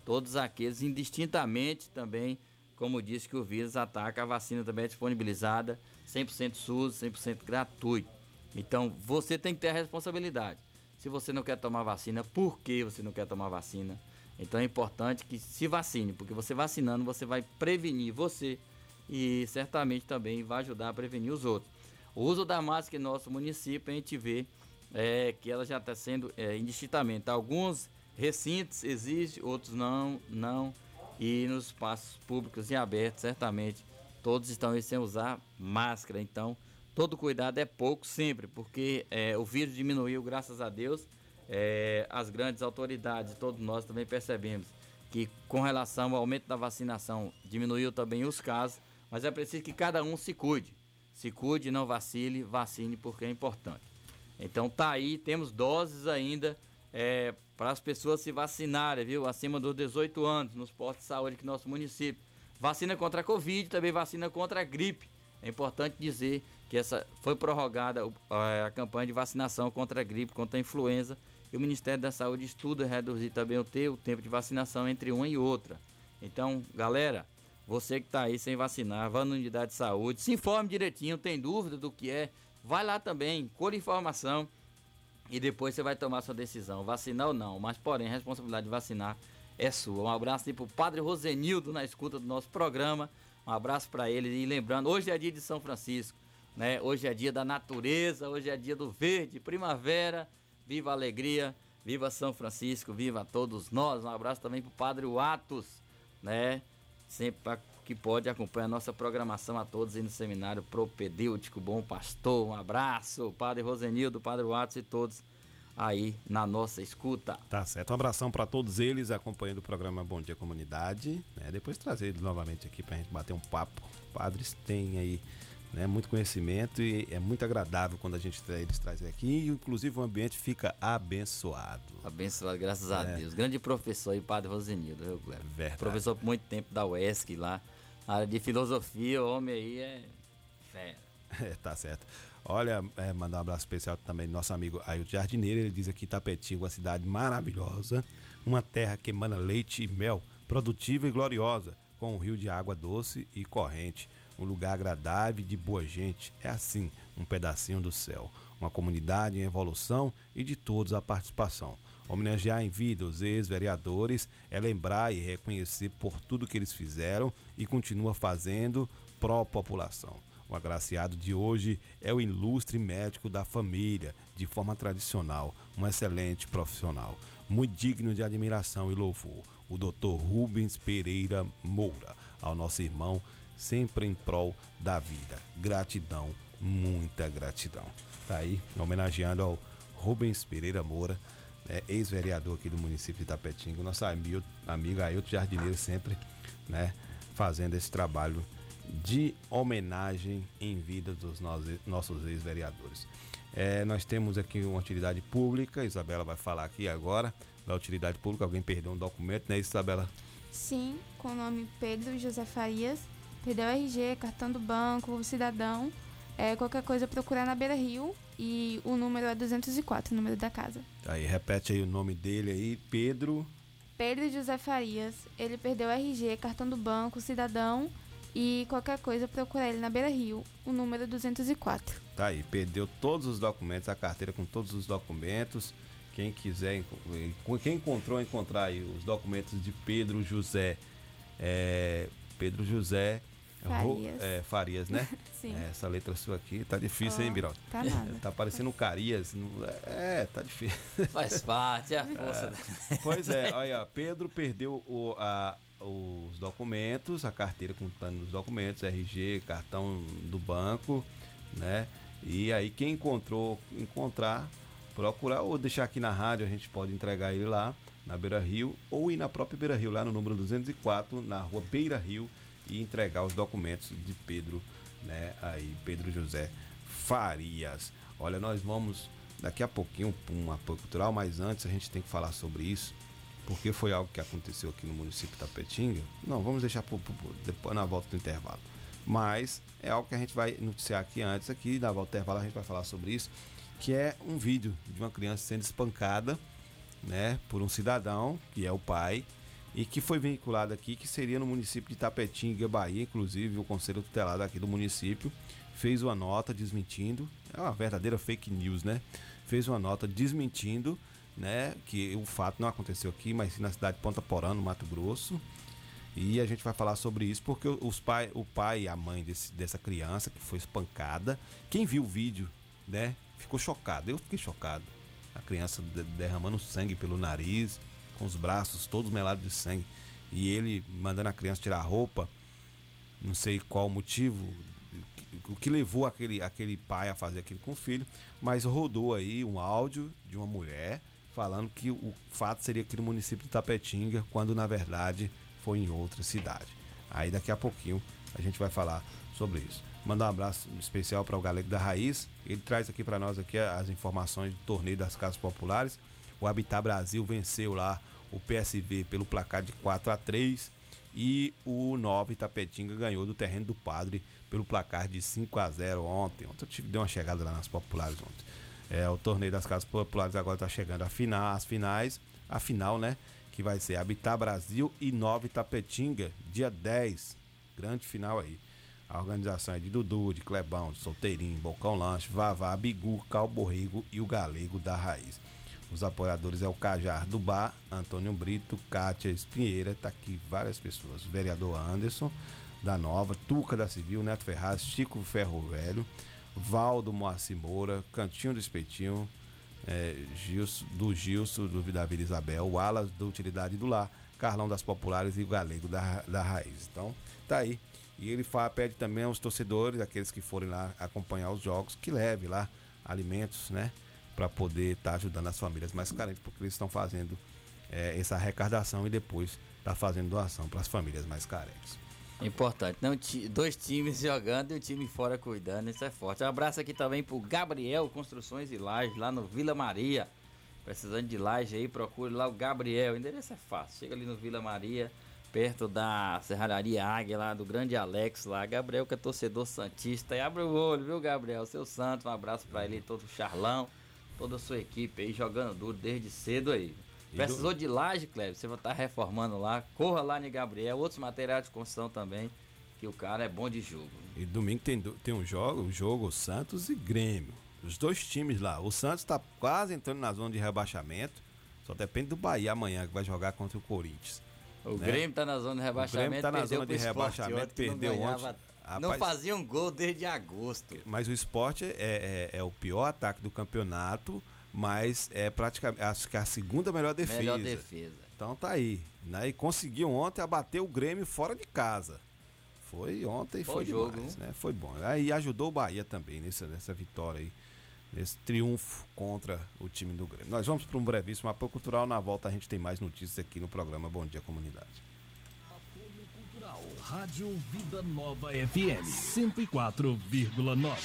Todos aqueles, indistintamente também, como disse que o vírus ataca, a vacina também é disponibilizada, 100% SUS, 100% gratuito. Então, você tem que ter a responsabilidade. Se você não quer tomar vacina, por que você não quer tomar vacina? Então é importante que se vacine, porque você vacinando, você vai prevenir você e certamente também vai ajudar a prevenir os outros. O uso da máscara em nosso município, a gente vê é, que ela já está sendo é, indistintamente. Alguns recintos existem, outros não, não. E nos espaços públicos e abertos, certamente, todos estão sem usar máscara. Então, todo cuidado é pouco sempre, porque é, o vírus diminuiu, graças a Deus é, as grandes autoridades, todos nós também percebemos que com relação ao aumento da vacinação diminuiu também os casos, mas é preciso que cada um se cuide. Se cuide, não vacile, vacine porque é importante. Então tá aí, temos doses ainda é, para as pessoas se vacinarem, viu? Acima dos 18 anos, nos postos de saúde aqui no nosso município. Vacina contra a Covid, também vacina contra a gripe. É importante dizer que essa foi prorrogada a campanha de vacinação contra a gripe, contra a influenza e o Ministério da Saúde estuda reduzir também o, o tempo de vacinação entre uma e outra. Então, galera, você que está aí sem vacinar, vá na unidade de saúde, se informe direitinho, tem dúvida do que é, vai lá também, colhe informação e depois você vai tomar sua decisão, vacinar ou não. Mas, porém, a responsabilidade de vacinar é sua. Um abraço para o Padre Rosenildo na escuta do nosso programa. Um abraço para ele. E lembrando, hoje é dia de São Francisco, né? Hoje é dia da natureza, hoje é dia do verde, primavera. Viva a alegria, viva São Francisco, viva todos nós. Um abraço também para o Padre Atos, né? Sempre que pode acompanhar a nossa programação a todos aí no seminário propedêutico Bom Pastor. Um abraço, Padre Rosenildo, Padre Atos e todos aí na nossa escuta. Tá certo. Um abração para todos eles acompanhando o programa Bom Dia Comunidade. Né? Depois trazer eles novamente aqui para a gente bater um papo. Padres têm aí né? Muito conhecimento e é muito agradável quando a gente eles trazem aqui. E, inclusive o ambiente fica abençoado. Abençoado, graças é. a Deus. Grande professor aí, Padre Rosenildo, viu, Cleber? Verdade. Professor por muito tempo da UESC lá. Área de filosofia, o homem aí é fera. É, tá certo. Olha, é, mandar um abraço especial também do nosso amigo Ailton Jardineiro. Ele diz aqui Tapetinho, uma cidade maravilhosa, uma terra que emana leite e mel, produtiva e gloriosa, com um rio de água doce e corrente um lugar agradável e de boa gente. É assim, um pedacinho do céu. Uma comunidade em evolução e de todos a participação. Homenagear em vida os ex-vereadores é lembrar e reconhecer por tudo que eles fizeram e continua fazendo pró-população. O agraciado de hoje é o ilustre médico da família, de forma tradicional, um excelente profissional, muito digno de admiração e louvor, o Dr. Rubens Pereira Moura, ao nosso irmão sempre em prol da vida. Gratidão, muita gratidão. Tá aí, homenageando ao Rubens Pereira Moura, né, ex-vereador aqui do município de Itapetinga, nosso amigo, amigo Ailton Jardineiro, sempre né, fazendo esse trabalho de homenagem em vida dos nossos ex-vereadores. É, nós temos aqui uma utilidade pública, Isabela vai falar aqui agora da utilidade pública. Alguém perdeu um documento, né, Isabela? Sim, com o nome Pedro José Farias, perdeu RG, cartão do banco, cidadão, é, qualquer coisa procurar na Beira Rio e o número é 204, o número da casa. Aí, repete aí o nome dele aí, Pedro. Pedro José Farias, ele perdeu RG, cartão do banco, cidadão e qualquer coisa procurar ele na Beira Rio, o número 204. Tá aí, perdeu todos os documentos, a carteira com todos os documentos. Quem quiser, quem encontrou, encontrar aí os documentos de Pedro José, é, Pedro José Farias. É, Farias, né? Sim. É, essa letra sua aqui tá difícil, oh, hein, Birol? Tá nada. Tá parecendo um Carias. É, tá difícil. Faz parte, é a força. É. Pois é, olha, Pedro perdeu o, a, os documentos, a carteira contando os documentos, RG, cartão do banco, né? E aí quem encontrou, encontrar, procurar ou deixar aqui na rádio, a gente pode entregar ele lá na Beira Rio ou ir na própria Beira Rio, lá no número 204, na rua Beira Rio, e entregar os documentos de Pedro, né? Aí, Pedro José Farias. Olha, nós vamos daqui a pouquinho para um apoio cultural, mas antes a gente tem que falar sobre isso. porque foi algo que aconteceu aqui no município de Tapetinga. Não, vamos deixar pro, pro, depois na volta do intervalo. Mas é algo que a gente vai noticiar aqui antes, aqui, na volta do intervalo a gente vai falar sobre isso, que é um vídeo de uma criança sendo espancada, né, por um cidadão, que é o pai, e que foi vinculado aqui, que seria no município de Tapetinga, Bahia, inclusive o conselho tutelado aqui do município fez uma nota desmentindo, é uma verdadeira fake news, né? Fez uma nota desmentindo, né, que o fato não aconteceu aqui, mas sim na cidade de Ponta Porã, no Mato Grosso. E a gente vai falar sobre isso porque os pai, o pai e a mãe desse, dessa criança que foi espancada, quem viu o vídeo, né, ficou chocado. Eu fiquei chocado. A criança derramando sangue pelo nariz, com os braços todos melados de sangue. E ele mandando a criança tirar a roupa, não sei qual o motivo, o que levou aquele, aquele pai a fazer aquilo com o filho, mas rodou aí um áudio de uma mulher falando que o fato seria aqui no município de Tapetinga, quando na verdade foi em outra cidade. Aí daqui a pouquinho a gente vai falar sobre isso. Mandar um abraço especial para o Galego da Raiz. Ele traz aqui para nós aqui as informações do torneio das casas populares. O Habitat Brasil venceu lá o PSV pelo placar de 4 a 3 e o 9 Tapetinga ganhou do terreno do Padre pelo placar de 5 a 0 ontem. Ontem eu tive, dei uma chegada lá nas populares ontem. É, o torneio das casas populares agora está chegando a final, as finais, a final, né? Que vai ser Habitat Brasil e 9 Tapetinga, dia 10. Grande final aí. A organização é de Dudu, de Clebão, de Solteirinho, Bocão Lanche, Vavá, Bigu, Calborrego e o Galego da Raiz. Os apoiadores é o Cajar do Bar, Antônio Brito, Kátia Espinheira, tá aqui várias pessoas. Vereador Anderson da Nova, Tuca da Civil, Neto Ferraz, Chico Ferro Velho, Valdo Moacir Moura, Cantinho do Espetinho, é, Gilson, do Gilson, do da Vila Isabel, Alas do Utilidade do Lar, Carlão das Populares e o Galego da, da Raiz. Então, tá aí. E ele fala, pede também aos torcedores, aqueles que forem lá acompanhar os jogos, que leve lá alimentos, né? Para poder estar tá ajudando as famílias mais carentes, porque eles estão fazendo é, essa arrecadação e depois tá fazendo doação para as famílias mais carentes. Importante, não dois times jogando e o time fora cuidando, isso é forte. Um abraço aqui também pro Gabriel Construções e Lajes, lá no Vila Maria. Precisando de laje aí, procure lá o Gabriel. O endereço é fácil. Chega ali no Vila Maria, perto da Serralharia Águia, lá do grande Alex lá. Gabriel, que é torcedor Santista. E abre o olho, viu, Gabriel? Seu santo, um abraço para ele, todo o Charlão toda a sua equipe aí jogando duro desde cedo aí. Precisou de laje, Cleber, você vai estar tá reformando lá. Corra lá no Gabriel, outros materiais de construção também, que o cara é bom de jogo. E domingo tem, tem um jogo, um jogo Santos e Grêmio. Os dois times lá. O Santos está quase entrando na zona de rebaixamento. Só depende do Bahia amanhã, que vai jogar contra o Corinthians. O né? Grêmio está na zona de rebaixamento. O Grêmio está na zona de rebaixamento, perdeu ontem. Rapaz, não fazia um gol desde agosto. Mas o esporte é, é, é, o pior ataque do campeonato, mas é praticamente acho que é a segunda melhor defesa. Melhor defesa. Então tá aí. Né? E conseguiu ontem abater o Grêmio fora de casa. Foi ontem, foi, foi jogo, demais, né? Foi bom. Aí ajudou o Bahia também nessa, nessa vitória aí, nesse triunfo contra o time do Grêmio. Nós vamos para um brevíssimo apoio cultural. Na volta a gente tem mais notícias aqui no programa Bom Dia Comunidade. Rádio Vida Nova FM 104,9.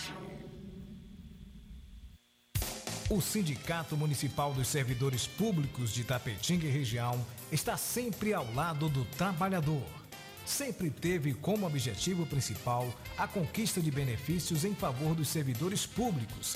O Sindicato Municipal dos Servidores Públicos de Tapetinga e região está sempre ao lado do trabalhador. Sempre teve como objetivo principal a conquista de benefícios em favor dos servidores públicos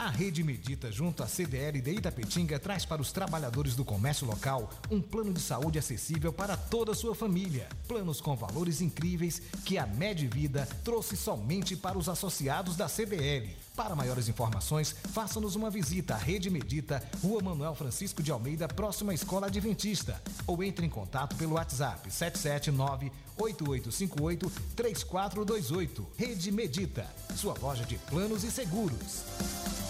A Rede Medita, junto à CDL de Itapetinga, traz para os trabalhadores do comércio local um plano de saúde acessível para toda a sua família. Planos com valores incríveis que a Medvida trouxe somente para os associados da CDL. Para maiores informações, faça-nos uma visita à Rede Medita, Rua Manuel Francisco de Almeida, próxima à Escola Adventista. Ou entre em contato pelo WhatsApp 779 8858 3428. Rede Medita, sua loja de planos e seguros.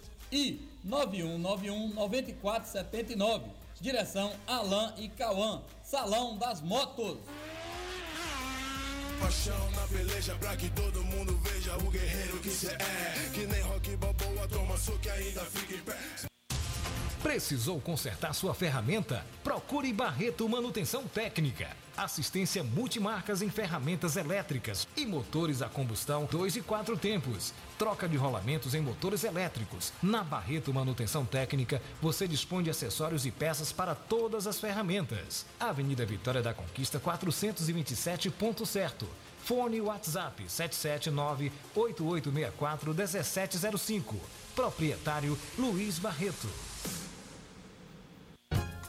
e 9191 9479. Direção Alain e Cauã. Salão das Motos. Paixão na peleja pra que todo mundo veja o guerreiro que cê é. Que nem rock balboa, toma soco e ainda fica em pé. Precisou consertar sua ferramenta? Procure Barreto Manutenção Técnica. Assistência multimarcas em ferramentas elétricas e motores a combustão 2 e 4 tempos. Troca de rolamentos em motores elétricos. Na Barreto Manutenção Técnica, você dispõe de acessórios e peças para todas as ferramentas. Avenida Vitória da Conquista 427, ponto certo. Fone WhatsApp 779 8864 1705. Proprietário Luiz Barreto.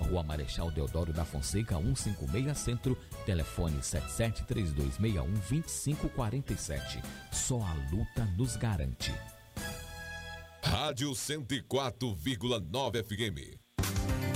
Rua Marechal Deodoro da Fonseca, 156 Centro, telefone 7732612547. Só a luta nos garante. Rádio 104,9 FM.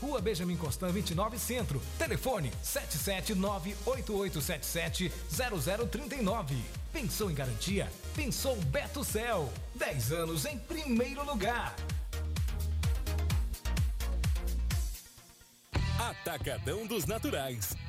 Rua Benjamin Constant 29 Centro. Telefone 77988770039. Pensou em garantia? Pensou Beto Cel. 10 anos em primeiro lugar. Atacadão dos Naturais,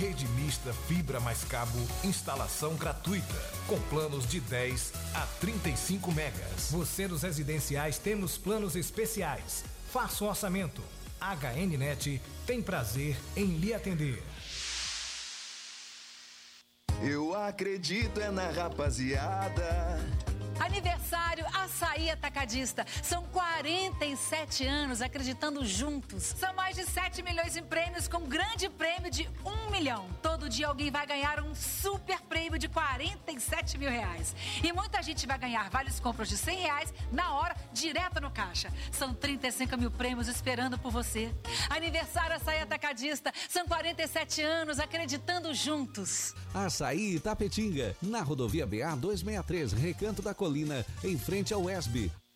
Rede mista fibra mais cabo, instalação gratuita, com planos de 10 a 35 megas. Você dos residenciais temos planos especiais. Faça o orçamento. HNnet tem prazer em lhe atender. Eu acredito é na rapaziada. Aniversário Açaí Atacadista. São 47 anos acreditando juntos. São mais de 7 milhões em prêmios com grande prêmio de 1 milhão. Todo dia alguém vai ganhar um super prêmio de 47 mil reais. E muita gente vai ganhar vários compras de 100 reais na hora, direto no caixa. São 35 mil prêmios esperando por você. Aniversário Açaí Atacadista. São 47 anos acreditando juntos. Açaí Itapetinga, na rodovia BA 263, Recanto da Colina, em frente ao ESB.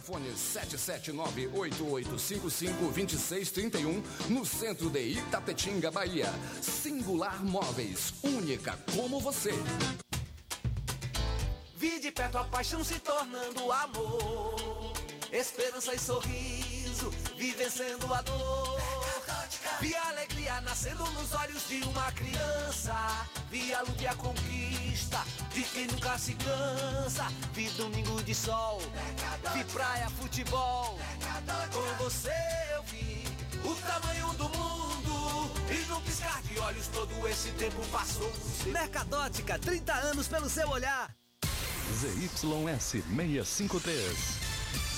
Fone 779-8855-2631, no centro de Itapetinga, Bahia. Singular Móveis, única como você. Vi de perto a paixão se tornando amor. Esperança e sorriso, vi vencendo a dor. Vi a alegria nascendo nos olhos de uma criança. Vi a luta e a conquista de quem nunca se cansa. Vi domingo de sol, vi praia, futebol. Com você eu vi o tamanho do mundo. E num piscar de olhos todo esse tempo passou. Mercadótica, 30 anos pelo seu olhar. ZYS 653.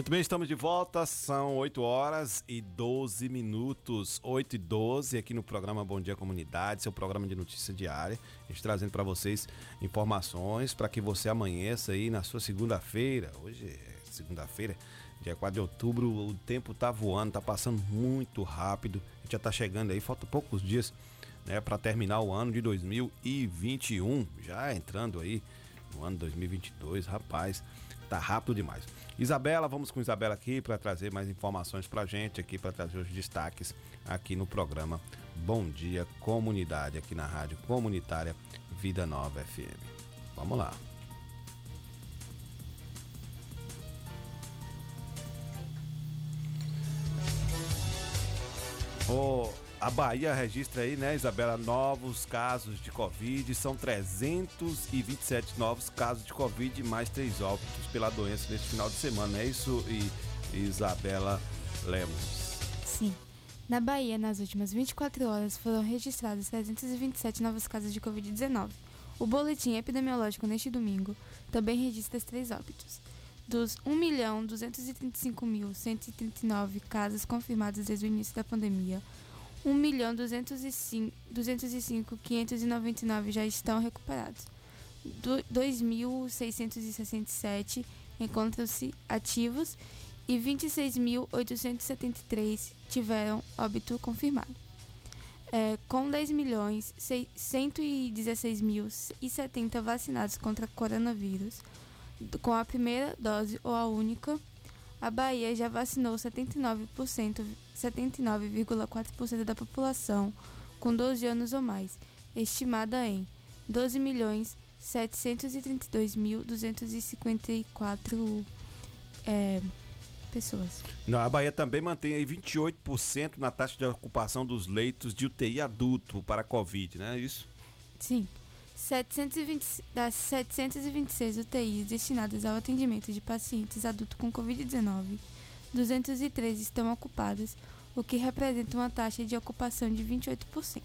Muito bem, estamos de volta. São 8 horas e 12 minutos. 8 e 12 aqui no programa Bom Dia Comunidade, seu programa de notícia diária. A gente trazendo para vocês informações para que você amanheça aí na sua segunda-feira. Hoje é segunda-feira, dia 4 de outubro. O tempo tá voando, tá passando muito rápido. A gente já tá chegando aí, falta poucos dias né, para terminar o ano de 2021. Já entrando aí no ano 2022, rapaz, tá rápido demais. Isabela, vamos com Isabela aqui para trazer mais informações para gente aqui, para trazer os destaques aqui no programa Bom Dia Comunidade, aqui na Rádio Comunitária Vida Nova FM. Vamos lá. Ô, a Bahia registra aí, né, Isabela, novos casos de Covid. São 327 novos casos de Covid e mais três óbitos pela doença neste final de semana. É isso, e Isabela Lemos? Sim. Na Bahia, nas últimas 24 horas, foram registrados 327 novos casos de Covid-19. O boletim epidemiológico neste domingo também registra três óbitos. Dos 1.235.139 casos confirmados desde o início da pandemia, 205.599 já estão recuperados. Do- 2.667 encontram-se ativos e 26.873 tiveram óbito confirmado. É, com 10 milhões 116.070 vacinados contra coronavírus, com a primeira dose ou a única, a Bahia já vacinou 79%, 79,4% da população com 12 anos ou mais, estimada em 12 milhões 732.254 é, pessoas. Não, a Bahia também mantém aí 28% na taxa de ocupação dos leitos de UTI adulto para a Covid, né? Isso? Sim. 720, das 726 UTIs destinadas ao atendimento de pacientes adultos com Covid-19, 203 estão ocupadas, o que representa uma taxa de ocupação de 28%.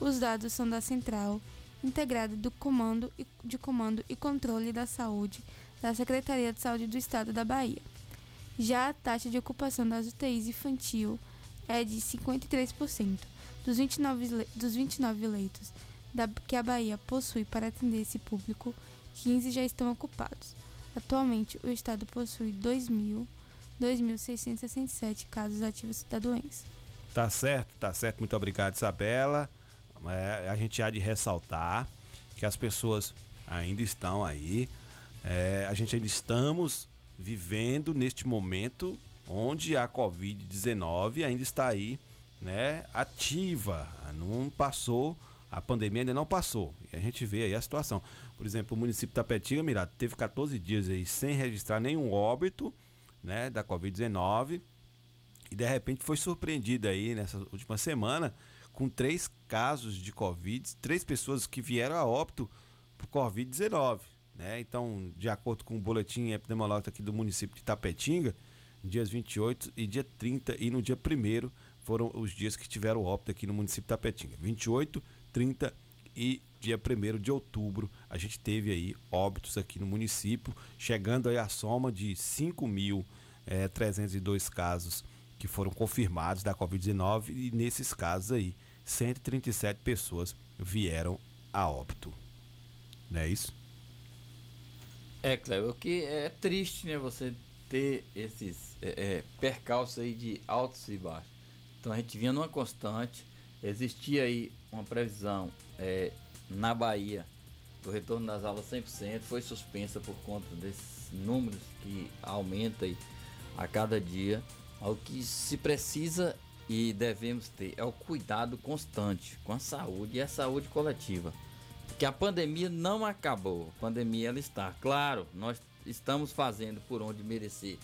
Os dados são da Central Integrada do Comando e, de Comando e Controle da Saúde da Secretaria de Saúde do Estado da Bahia. Já a taxa de ocupação das UTIs infantil é de 53%. Dos 29, le- dos 29 leitos da- que a Bahia possui para atender esse público, 15 já estão ocupados. Atualmente, o estado possui 2.000 2.667 casos ativos da doença. Tá certo, tá certo. Muito obrigado, Isabela. É, a gente há de ressaltar que as pessoas ainda estão aí. É, a gente ainda estamos vivendo neste momento onde a Covid-19 ainda está aí, né, ativa. Não passou, a pandemia ainda não passou. E a gente vê aí a situação. Por exemplo, o município de Tapetinga, Mirado, teve 14 dias aí sem registrar nenhum óbito, né, da Covid-19 e de repente foi surpreendido aí nessa última semana com três casos de Covid, três pessoas que vieram a óbito por Covid-19. Né? Então, de acordo com o boletim epidemiológico aqui do município de Tapetinga, dias 28 e dia 30 e no dia 1 foram os dias que tiveram óbito aqui no município de Tapetinga. 28, 30 e dia 1 de outubro a gente teve aí óbitos aqui no município, chegando aí a soma de 5.302 casos que foram confirmados da Covid-19 e nesses casos aí 137 pessoas vieram a óbito. Não é isso? É, Cléber, o que é triste, né? Você ter esses é, é, percalços aí de altos e baixos. Então a gente vinha numa constante, existia aí uma previsão é, na Bahia do retorno das aulas 100%, foi suspensa por conta desses números que aumenta aí a cada dia. O que se precisa e devemos ter é o cuidado constante com a saúde e a saúde coletiva. Porque a pandemia não acabou, a pandemia ela está. Claro, nós estamos fazendo por onde merecer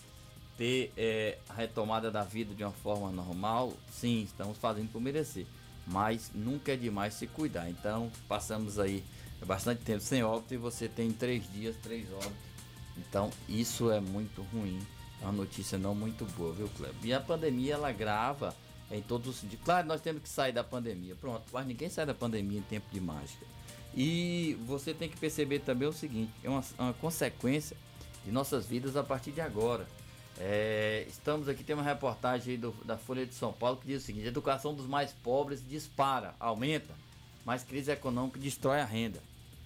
ter é, a retomada da vida de uma forma normal, sim, estamos fazendo por merecer. Mas nunca é demais se cuidar. Então, passamos aí bastante tempo sem óbito e você tem três dias, três óbitos. Então, isso é muito ruim. É uma notícia não muito boa, viu, Cleber? E a pandemia, ela grava em todos os sentidos. Claro, nós temos que sair da pandemia. Pronto, mas ninguém sai da pandemia em tempo de mágica. E você tem que perceber também o seguinte: é uma, uma consequência de nossas vidas a partir de agora. É, estamos aqui, tem uma reportagem do- da Folha de São Paulo que diz o seguinte: educação dos mais pobres dispara, aumenta, mas crise econômica destrói a renda.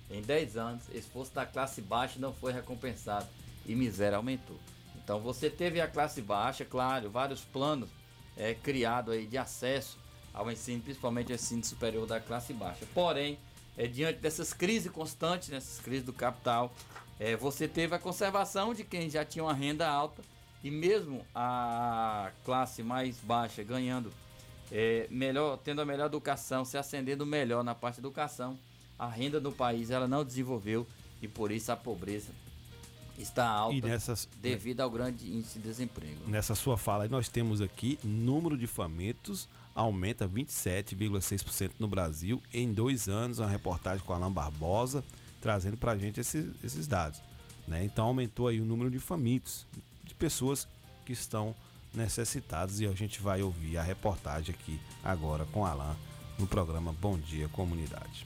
Em 10 anos, esforço da classe baixa não foi recompensado e miséria aumentou. Então você teve a classe baixa, claro, vários planos é, criados aí de acesso ao ensino, principalmente ao ensino superior da classe baixa. Porém, é, diante dessas crises constantes, nessas crises do capital, é, você teve a conservação de quem já tinha uma renda alta e mesmo a classe mais baixa ganhando é, melhor, tendo a melhor educação, se ascendendo melhor na parte da educação, a renda do país ela não desenvolveu e por isso a pobreza está alta nessas- devido ao grande índice de desemprego. Nessa sua fala, nós temos aqui número de famintos aumenta 27,6% no Brasil em dois anos. Uma reportagem com Alain Barbosa trazendo para a gente esses, esses dados. né? Então aumentou aí o número de famintos, pessoas que estão necessitadas. E a gente vai ouvir a reportagem aqui agora com Alain no programa Bom Dia Comunidade.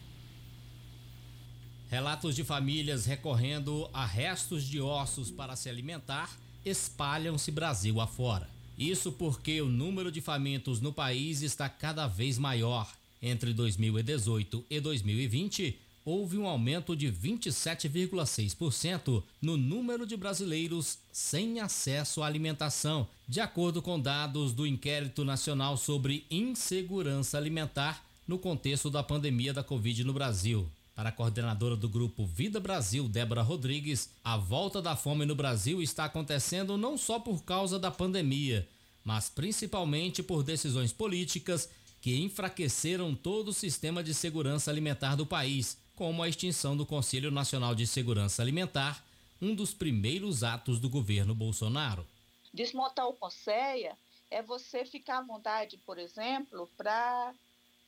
Relatos de famílias recorrendo a restos de ossos para se alimentar espalham-se Brasil afora. Isso porque o número de famintos no país está cada vez maior. Entre 2018 e 2020, houve um aumento de 27,6% no número de brasileiros sem acesso à alimentação, de acordo com dados do Inquérito Nacional sobre Insegurança Alimentar no contexto da pandemia da Covid no Brasil. Para a coordenadora do grupo Vida Brasil, Débora Rodrigues, a volta da fome no Brasil está acontecendo não só por causa da pandemia, mas principalmente por decisões políticas que enfraqueceram todo o sistema de segurança alimentar do país, como a extinção do Conselho Nacional de Segurança Alimentar, um dos primeiros atos do governo Bolsonaro. Desmontar o Conselho é você ficar à vontade, por exemplo, para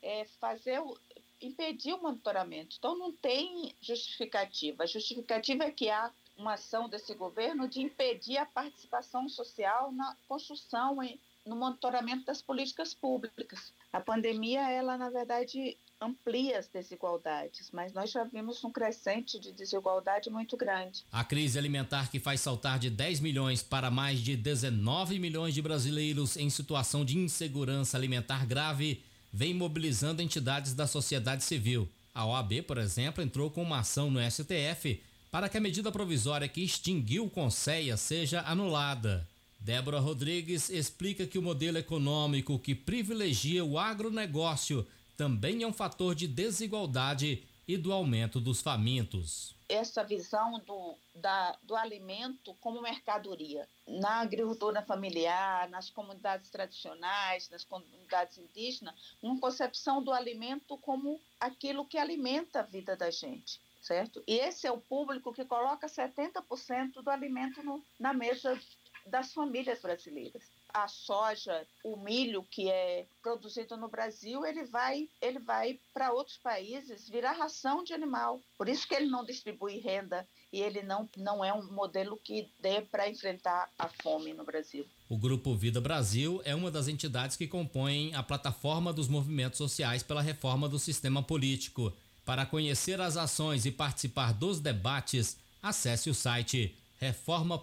é, fazer o, impedir o monitoramento. Então não tem justificativa. A justificativa é que há uma ação desse governo de impedir a participação social na construção e no monitoramento das políticas públicas. A pandemia, ela na verdade amplia as desigualdades, mas nós já vimos um crescente de desigualdade muito grande. A crise alimentar que faz saltar de 10 milhões para mais de 19 milhões de brasileiros em situação de insegurança alimentar grave vem mobilizando entidades da sociedade civil. A OAB, por exemplo, entrou com uma ação no STF para que a medida provisória que extinguiu o Conceia seja anulada. Débora Rodrigues explica que o modelo econômico que privilegia o agronegócio também é um fator de desigualdade e do aumento dos famintos. Essa visão do, da, do alimento como mercadoria. Na agricultura familiar, nas comunidades tradicionais, nas comunidades indígenas, uma concepção do alimento como aquilo que alimenta a vida da gente. Certo? E esse é o público que coloca 70% do alimento no, na mesa das famílias brasileiras. A soja, o milho que é produzido no Brasil, ele vai, ele vai para outros países virar ração de animal. Por isso que ele não distribui renda e ele não, não é um modelo que dê para enfrentar a fome no Brasil. O Grupo Vida Brasil é uma das entidades que compõem a plataforma dos movimentos sociais pela reforma do sistema político. Para conhecer as ações e participar dos debates, acesse o site Reforma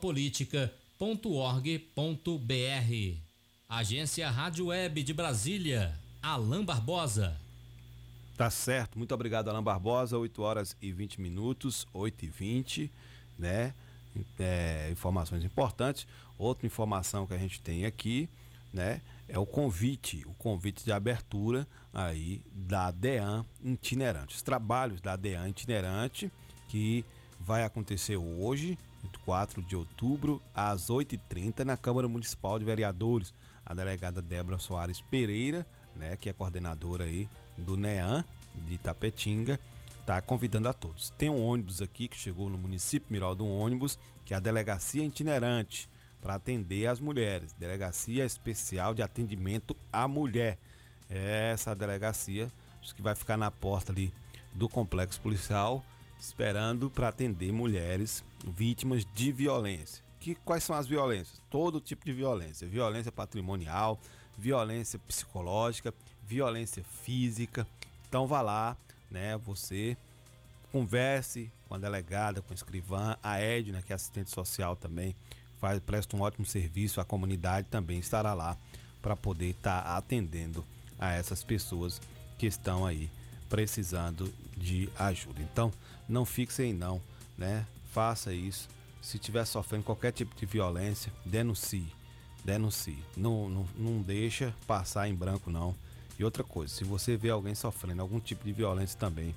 Www.org.br. Agência Rádio Web de Brasília, Alain Barbosa. Tá certo, muito obrigado, Alain Barbosa. 8 horas e 20 minutos, 8 e 20, né? É, informações importantes. Outra informação que a gente tem aqui, né? É o convite, o convite de abertura aí da DEAN itinerante. Os trabalhos da DEAN itinerante que vai acontecer hoje, 4 de outubro, às 8h30, na Câmara Municipal de Vereadores. A delegada Débora Soares Pereira, né, que é coordenadora aí do NEAN de Itapetinga, está convidando a todos. Tem um ônibus aqui que chegou no município Miral do Ônibus, que é a Delegacia Itinerante, para atender as mulheres. Delegacia Especial de Atendimento à Mulher. É essa delegacia que vai ficar na porta ali do Complexo Policial, esperando para atender mulheres vítimas de violência. Que, quais são as violências? Todo tipo de violência: violência patrimonial, violência psicológica, violência física. Então vá lá, né? Você converse com a delegada, com a escrivã, a Edna, que é assistente social também, faz, presta um ótimo serviço, a comunidade também estará lá para poder estar tá atendendo a essas pessoas que estão aí precisando de ajuda. Então, não fixem não, né? Faça isso. Se estiver sofrendo qualquer tipo de violência, denuncie. Denuncie. Não, não, não deixa passar em branco, não. E outra coisa, se você vê alguém sofrendo algum tipo de violência também,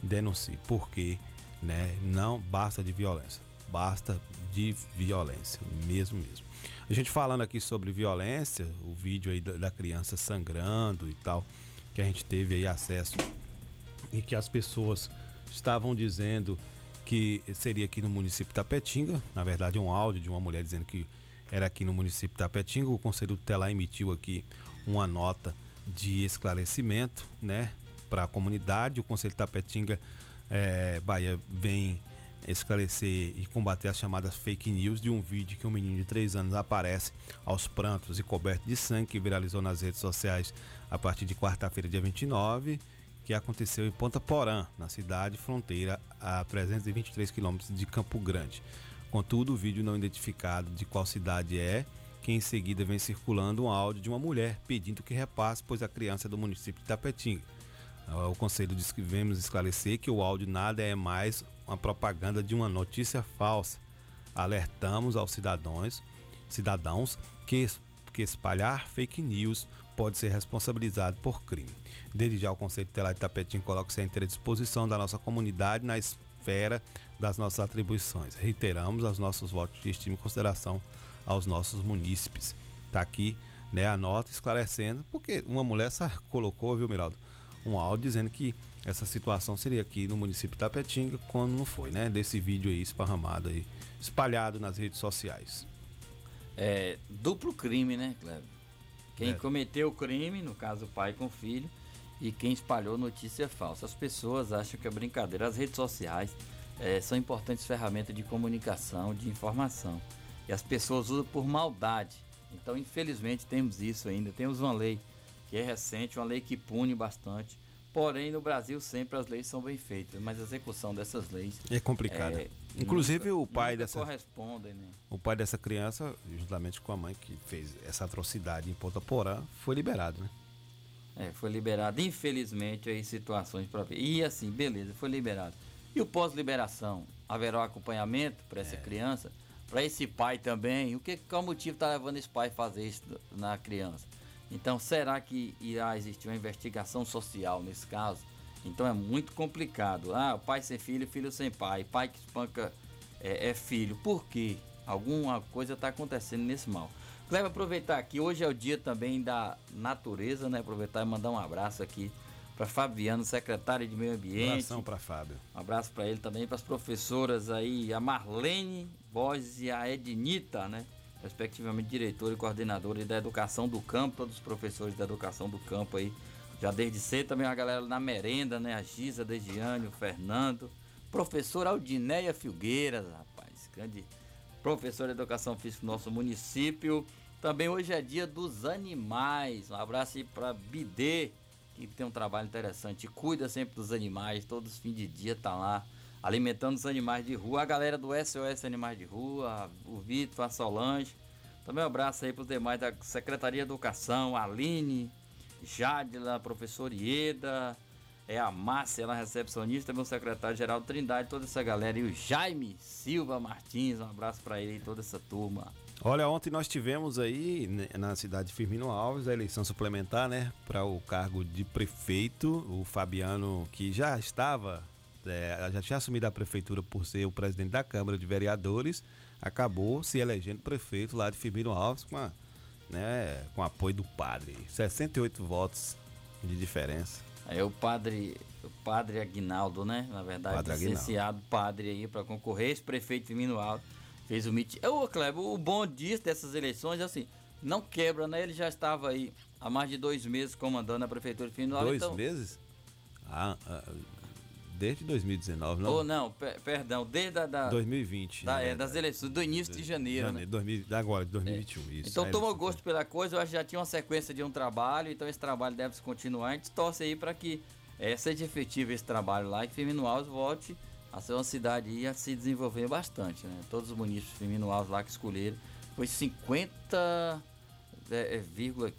denuncie. Porque né, não basta de violência. Basta de violência. Mesmo, mesmo. A gente falando aqui sobre violência, o vídeo aí da criança sangrando e tal, que a gente teve aí acesso e que as pessoas estavam dizendo que seria aqui no município Tapetinga. Na verdade, um áudio de uma mulher dizendo que era aqui no município Tapetinga. O Conselho Tutelar emitiu aqui uma nota de esclarecimento, né, para a comunidade. O Conselho Tapetinga é, Bahia vem esclarecer e combater as chamadas fake news de um vídeo que um menino de 3 anos aparece aos prantos e coberto de sangue que viralizou nas redes sociais a partir de quarta-feira, dia 29 que aconteceu em Ponta Porã, na cidade fronteira a 323 quilômetros de Campo Grande. Contudo, o vídeo não identificado de qual cidade é, que em seguida vem circulando um áudio de uma mulher pedindo que repasse, pois a criança é do município de Tapetinga. O conselho diz que vemos esclarecer que o áudio nada é mais uma propaganda de uma notícia falsa. Alertamos aos cidadãos, cidadãos que, que espalhar fake news pode ser responsabilizado por crime. Desde já o Conselho Tutelar de Tapetinho coloca-se à inteira disposição da nossa comunidade na esfera das nossas atribuições. Reiteramos os nossos votos de estima e consideração aos nossos munícipes. Está aqui né, a nota esclarecendo, porque uma mulher colocou, viu, Miraldo, um áudio dizendo que essa situação seria aqui no município de Tapetinga, quando não foi, né? Desse vídeo aí esparramado aí, espalhado nas redes sociais. É duplo crime, né, Cleber? Quem É. cometeu o crime, no caso o pai com o filho, e quem espalhou notícia falsa. As pessoas acham que é brincadeira. As redes sociais eh, são importantes ferramentas de comunicação, de informação. E as pessoas usam por maldade. Então, infelizmente, temos isso ainda. Temos uma lei que é recente, uma lei que pune bastante. Porém, no Brasil sempre as leis são bem feitas, mas a execução dessas leis É complicada. é, Inclusive nunca- o pai dessa correspondem, né? o pai dessa criança, juntamente com a mãe que fez essa atrocidade em Ponta Porã, foi liberado, né? É, foi liberado, infelizmente, aí situações para ver. E assim, beleza, foi liberado. E o pós-liberação? Haverá um acompanhamento para É. essa criança? Para esse pai também? O que, qual motivo está levando esse pai a fazer isso na criança? Então, será que irá existir uma investigação social nesse caso? Então é muito complicado. Ah, pai sem filho, filho sem pai. Pai que espanca é, é filho. Por quê? Alguma coisa está acontecendo nesse mal. Cleber, aproveitar aqui, hoje é o dia também da natureza, né? Aproveitar e mandar um abraço aqui para Fabiano, secretário de Meio Ambiente. Abração para Fábio. Um abraço para ele também, para as professoras aí, a Marlene Borges e a Ednita, né? Respectivamente, diretora e coordenadora da Educação do Campo, todos os professores da Educação do Campo aí. Já desde cedo também a galera na merenda, né? A Giza, Degiane, o Fernando. Professora Aldinéia Filgueiras, rapaz, grande professora de Educação Física do nosso município. Também hoje é dia dos animais. Um abraço aí para Bidê, que tem um trabalho interessante. Cuida sempre dos animais, todos os fins de dia tá lá alimentando os animais de rua. A galera do SOS Animais de Rua, o Vitor, a Solange. Também um abraço aí para os demais da Secretaria de Educação, Aline, Jadila, a professora Ieda, é a Márcia, ela é recepcionista, o secretário-geral Trindade, toda essa galera. E o Jaime Silva Martins, um abraço para ele e toda essa turma. Olha, ontem nós tivemos aí né, na cidade de Firmino Alves a eleição suplementar, né, para o cargo de prefeito. O Fabiano, que já estava, é, já tinha assumido a prefeitura por ser o presidente da Câmara de Vereadores, acabou se elegendo prefeito lá de Firmino Alves com, a, né, com apoio do padre. 68 votos de diferença. É o padre, o padre Aguinaldo, né? Na verdade, Padre Aguinaldo. licenciado padre aí para concorrer, esse prefeito Firmino Alves fez o mitin. Ô, Kleber, o bom disso dessas eleições é assim, não quebra, né? Ele já estava aí há mais de dois meses comandando a prefeitura de Firmino Alves. Dois então, meses? Ah, ah, desde 2019, não? Ou não, per- perdão, desde a da, 2020. da- né? é, das eleições, do início de janeiro, né? Janeiro, 2000, agora, de 2021. Isso. Então tomou gosto pela coisa, eu acho que já tinha uma sequência de um trabalho, então esse trabalho deve se continuar. A gente torce aí para que eh, seja efetivo esse trabalho lá e que Firmino Alves volte a ser uma cidade e a se desenvolver bastante, né? Todos os municípios Firmino Alves lá que escolheram foi 50,15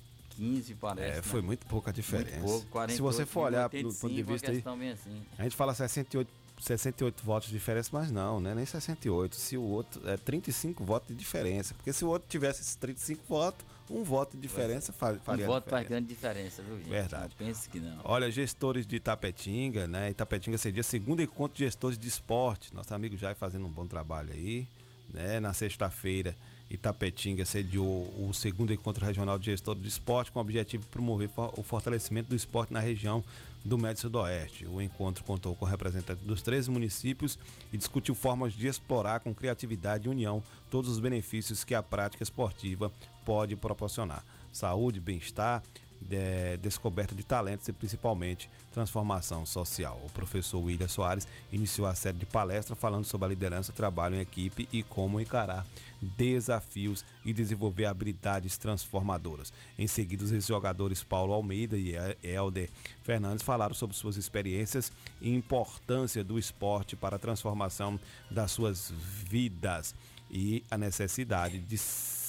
parece. É, né? foi muito pouca diferença. Muito pouco, 48, Se você for olhar do 85, ponto de vista aí, questão bem assim. a gente fala 68, 68 votos de diferença, mas não, né? Nem 68. Se o outro é 35 votos de diferença, porque se o outro tivesse esses 35 votos, um voto de diferença fa- Um faria voto faz grande diferença, viu, gente? Verdade. Não pense que não. Olha, gestores de Itapetinga, né? Itapetinga seria segundo encontro de gestores de esporte. Nosso amigo Jai fazendo um bom trabalho aí, né? Na sexta-feira, Itapetinga sediou o segundo encontro regional de gestores de esporte com o objetivo de promover o fortalecimento do esporte na região do Médio Sudoeste. O encontro contou com representantes dos 13 municípios e discutiu formas de explorar com criatividade e união todos os benefícios que a prática esportiva pode proporcionar. Saúde, bem-estar, de- descoberta de talentos e principalmente transformação social. O professor William Soares iniciou a série de palestras falando sobre a liderança, trabalho em equipe e como encarar desafios e desenvolver habilidades transformadoras. Em seguida, os jogadores Paulo Almeida e Helder Fernandes falaram sobre suas experiências e importância do esporte para a transformação das suas vidas e a necessidade de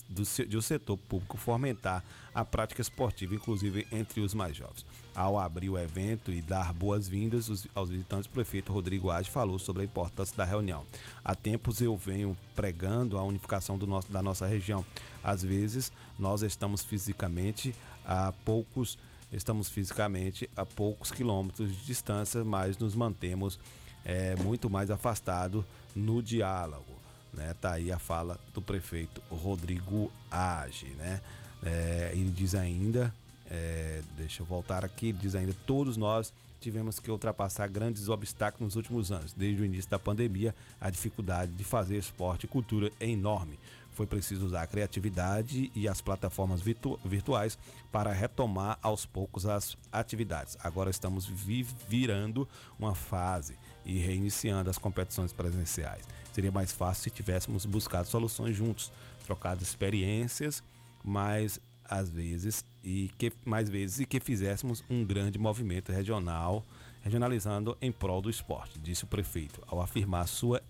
do, de o setor público fomentar a prática esportiva, inclusive entre os mais jovens. Ao abrir o evento e dar boas-vindas os- aos visitantes, o prefeito Rodrigo Age falou sobre a importância da reunião. Há tempos eu venho pregando a unificação nosso, da nossa região. Às vezes, nós estamos fisicamente a poucos estamos fisicamente a poucos quilômetros de distância, mas nos mantemos é, muito mais afastados no diálogo. Né? Tá aí a fala do prefeito Rodrigo Age, né? É, ele diz ainda, é, deixa eu voltar aqui, diz ainda, todos nós tivemos que ultrapassar grandes obstáculos nos últimos anos. Desde o início da pandemia, a dificuldade de fazer esporte e cultura é enorme. Foi preciso usar a criatividade e as plataformas virtu- virtuais para retomar aos poucos as atividades. Agora estamos vi- virando uma fase e reiniciando as competições presenciais. Seria mais fácil se tivéssemos buscado soluções juntos, trocado experiências, mas às vezes e que mais vezes e que fizéssemos um grande movimento regional, regionalizando em prol do esporte, disse o prefeito, ao afirmar sua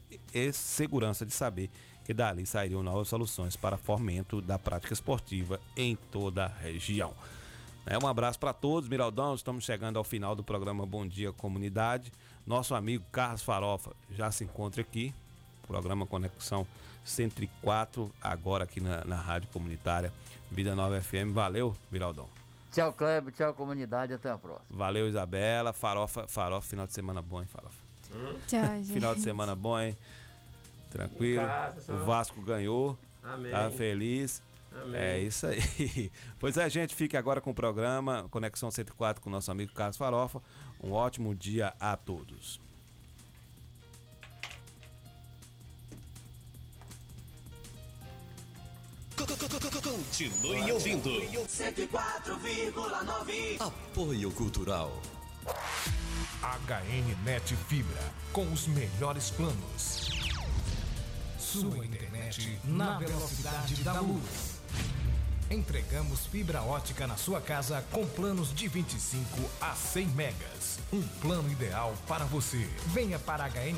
segurança de saber que dali sairiam novas soluções para fomento da prática esportiva em toda a região. É, um abraço para todos, Miraldão. Estamos chegando ao final do programa Bom Dia Comunidade. Nosso amigo Carlos Farofa já se encontra aqui. Programa Conexão 104, agora aqui na, na Rádio Comunitária Vida Nova FM. Valeu, Miraldão. Tchau, Kleber. Tchau, comunidade. Até a próxima. Valeu, Isabela. Farofa, farofa, final de semana bom, hein, Farofa? Tchau, gente. Final de semana bom, hein? Tranquilo. Casa, só. o Vasco ganhou. Amém. Tá feliz. Amém. É isso aí. Pois é, gente, fique agora com o programa Conexão 104 com o nosso amigo Carlos Farofa. Um ótimo dia a todos. Continue ouvindo. 104,9. Apoio Cultural. HN Net Fibra, com os melhores planos. Sua internet na velocidade da luz. Entregamos fibra ótica na sua casa com planos de 25 a 100 megas. Um plano ideal para você. Venha para a HN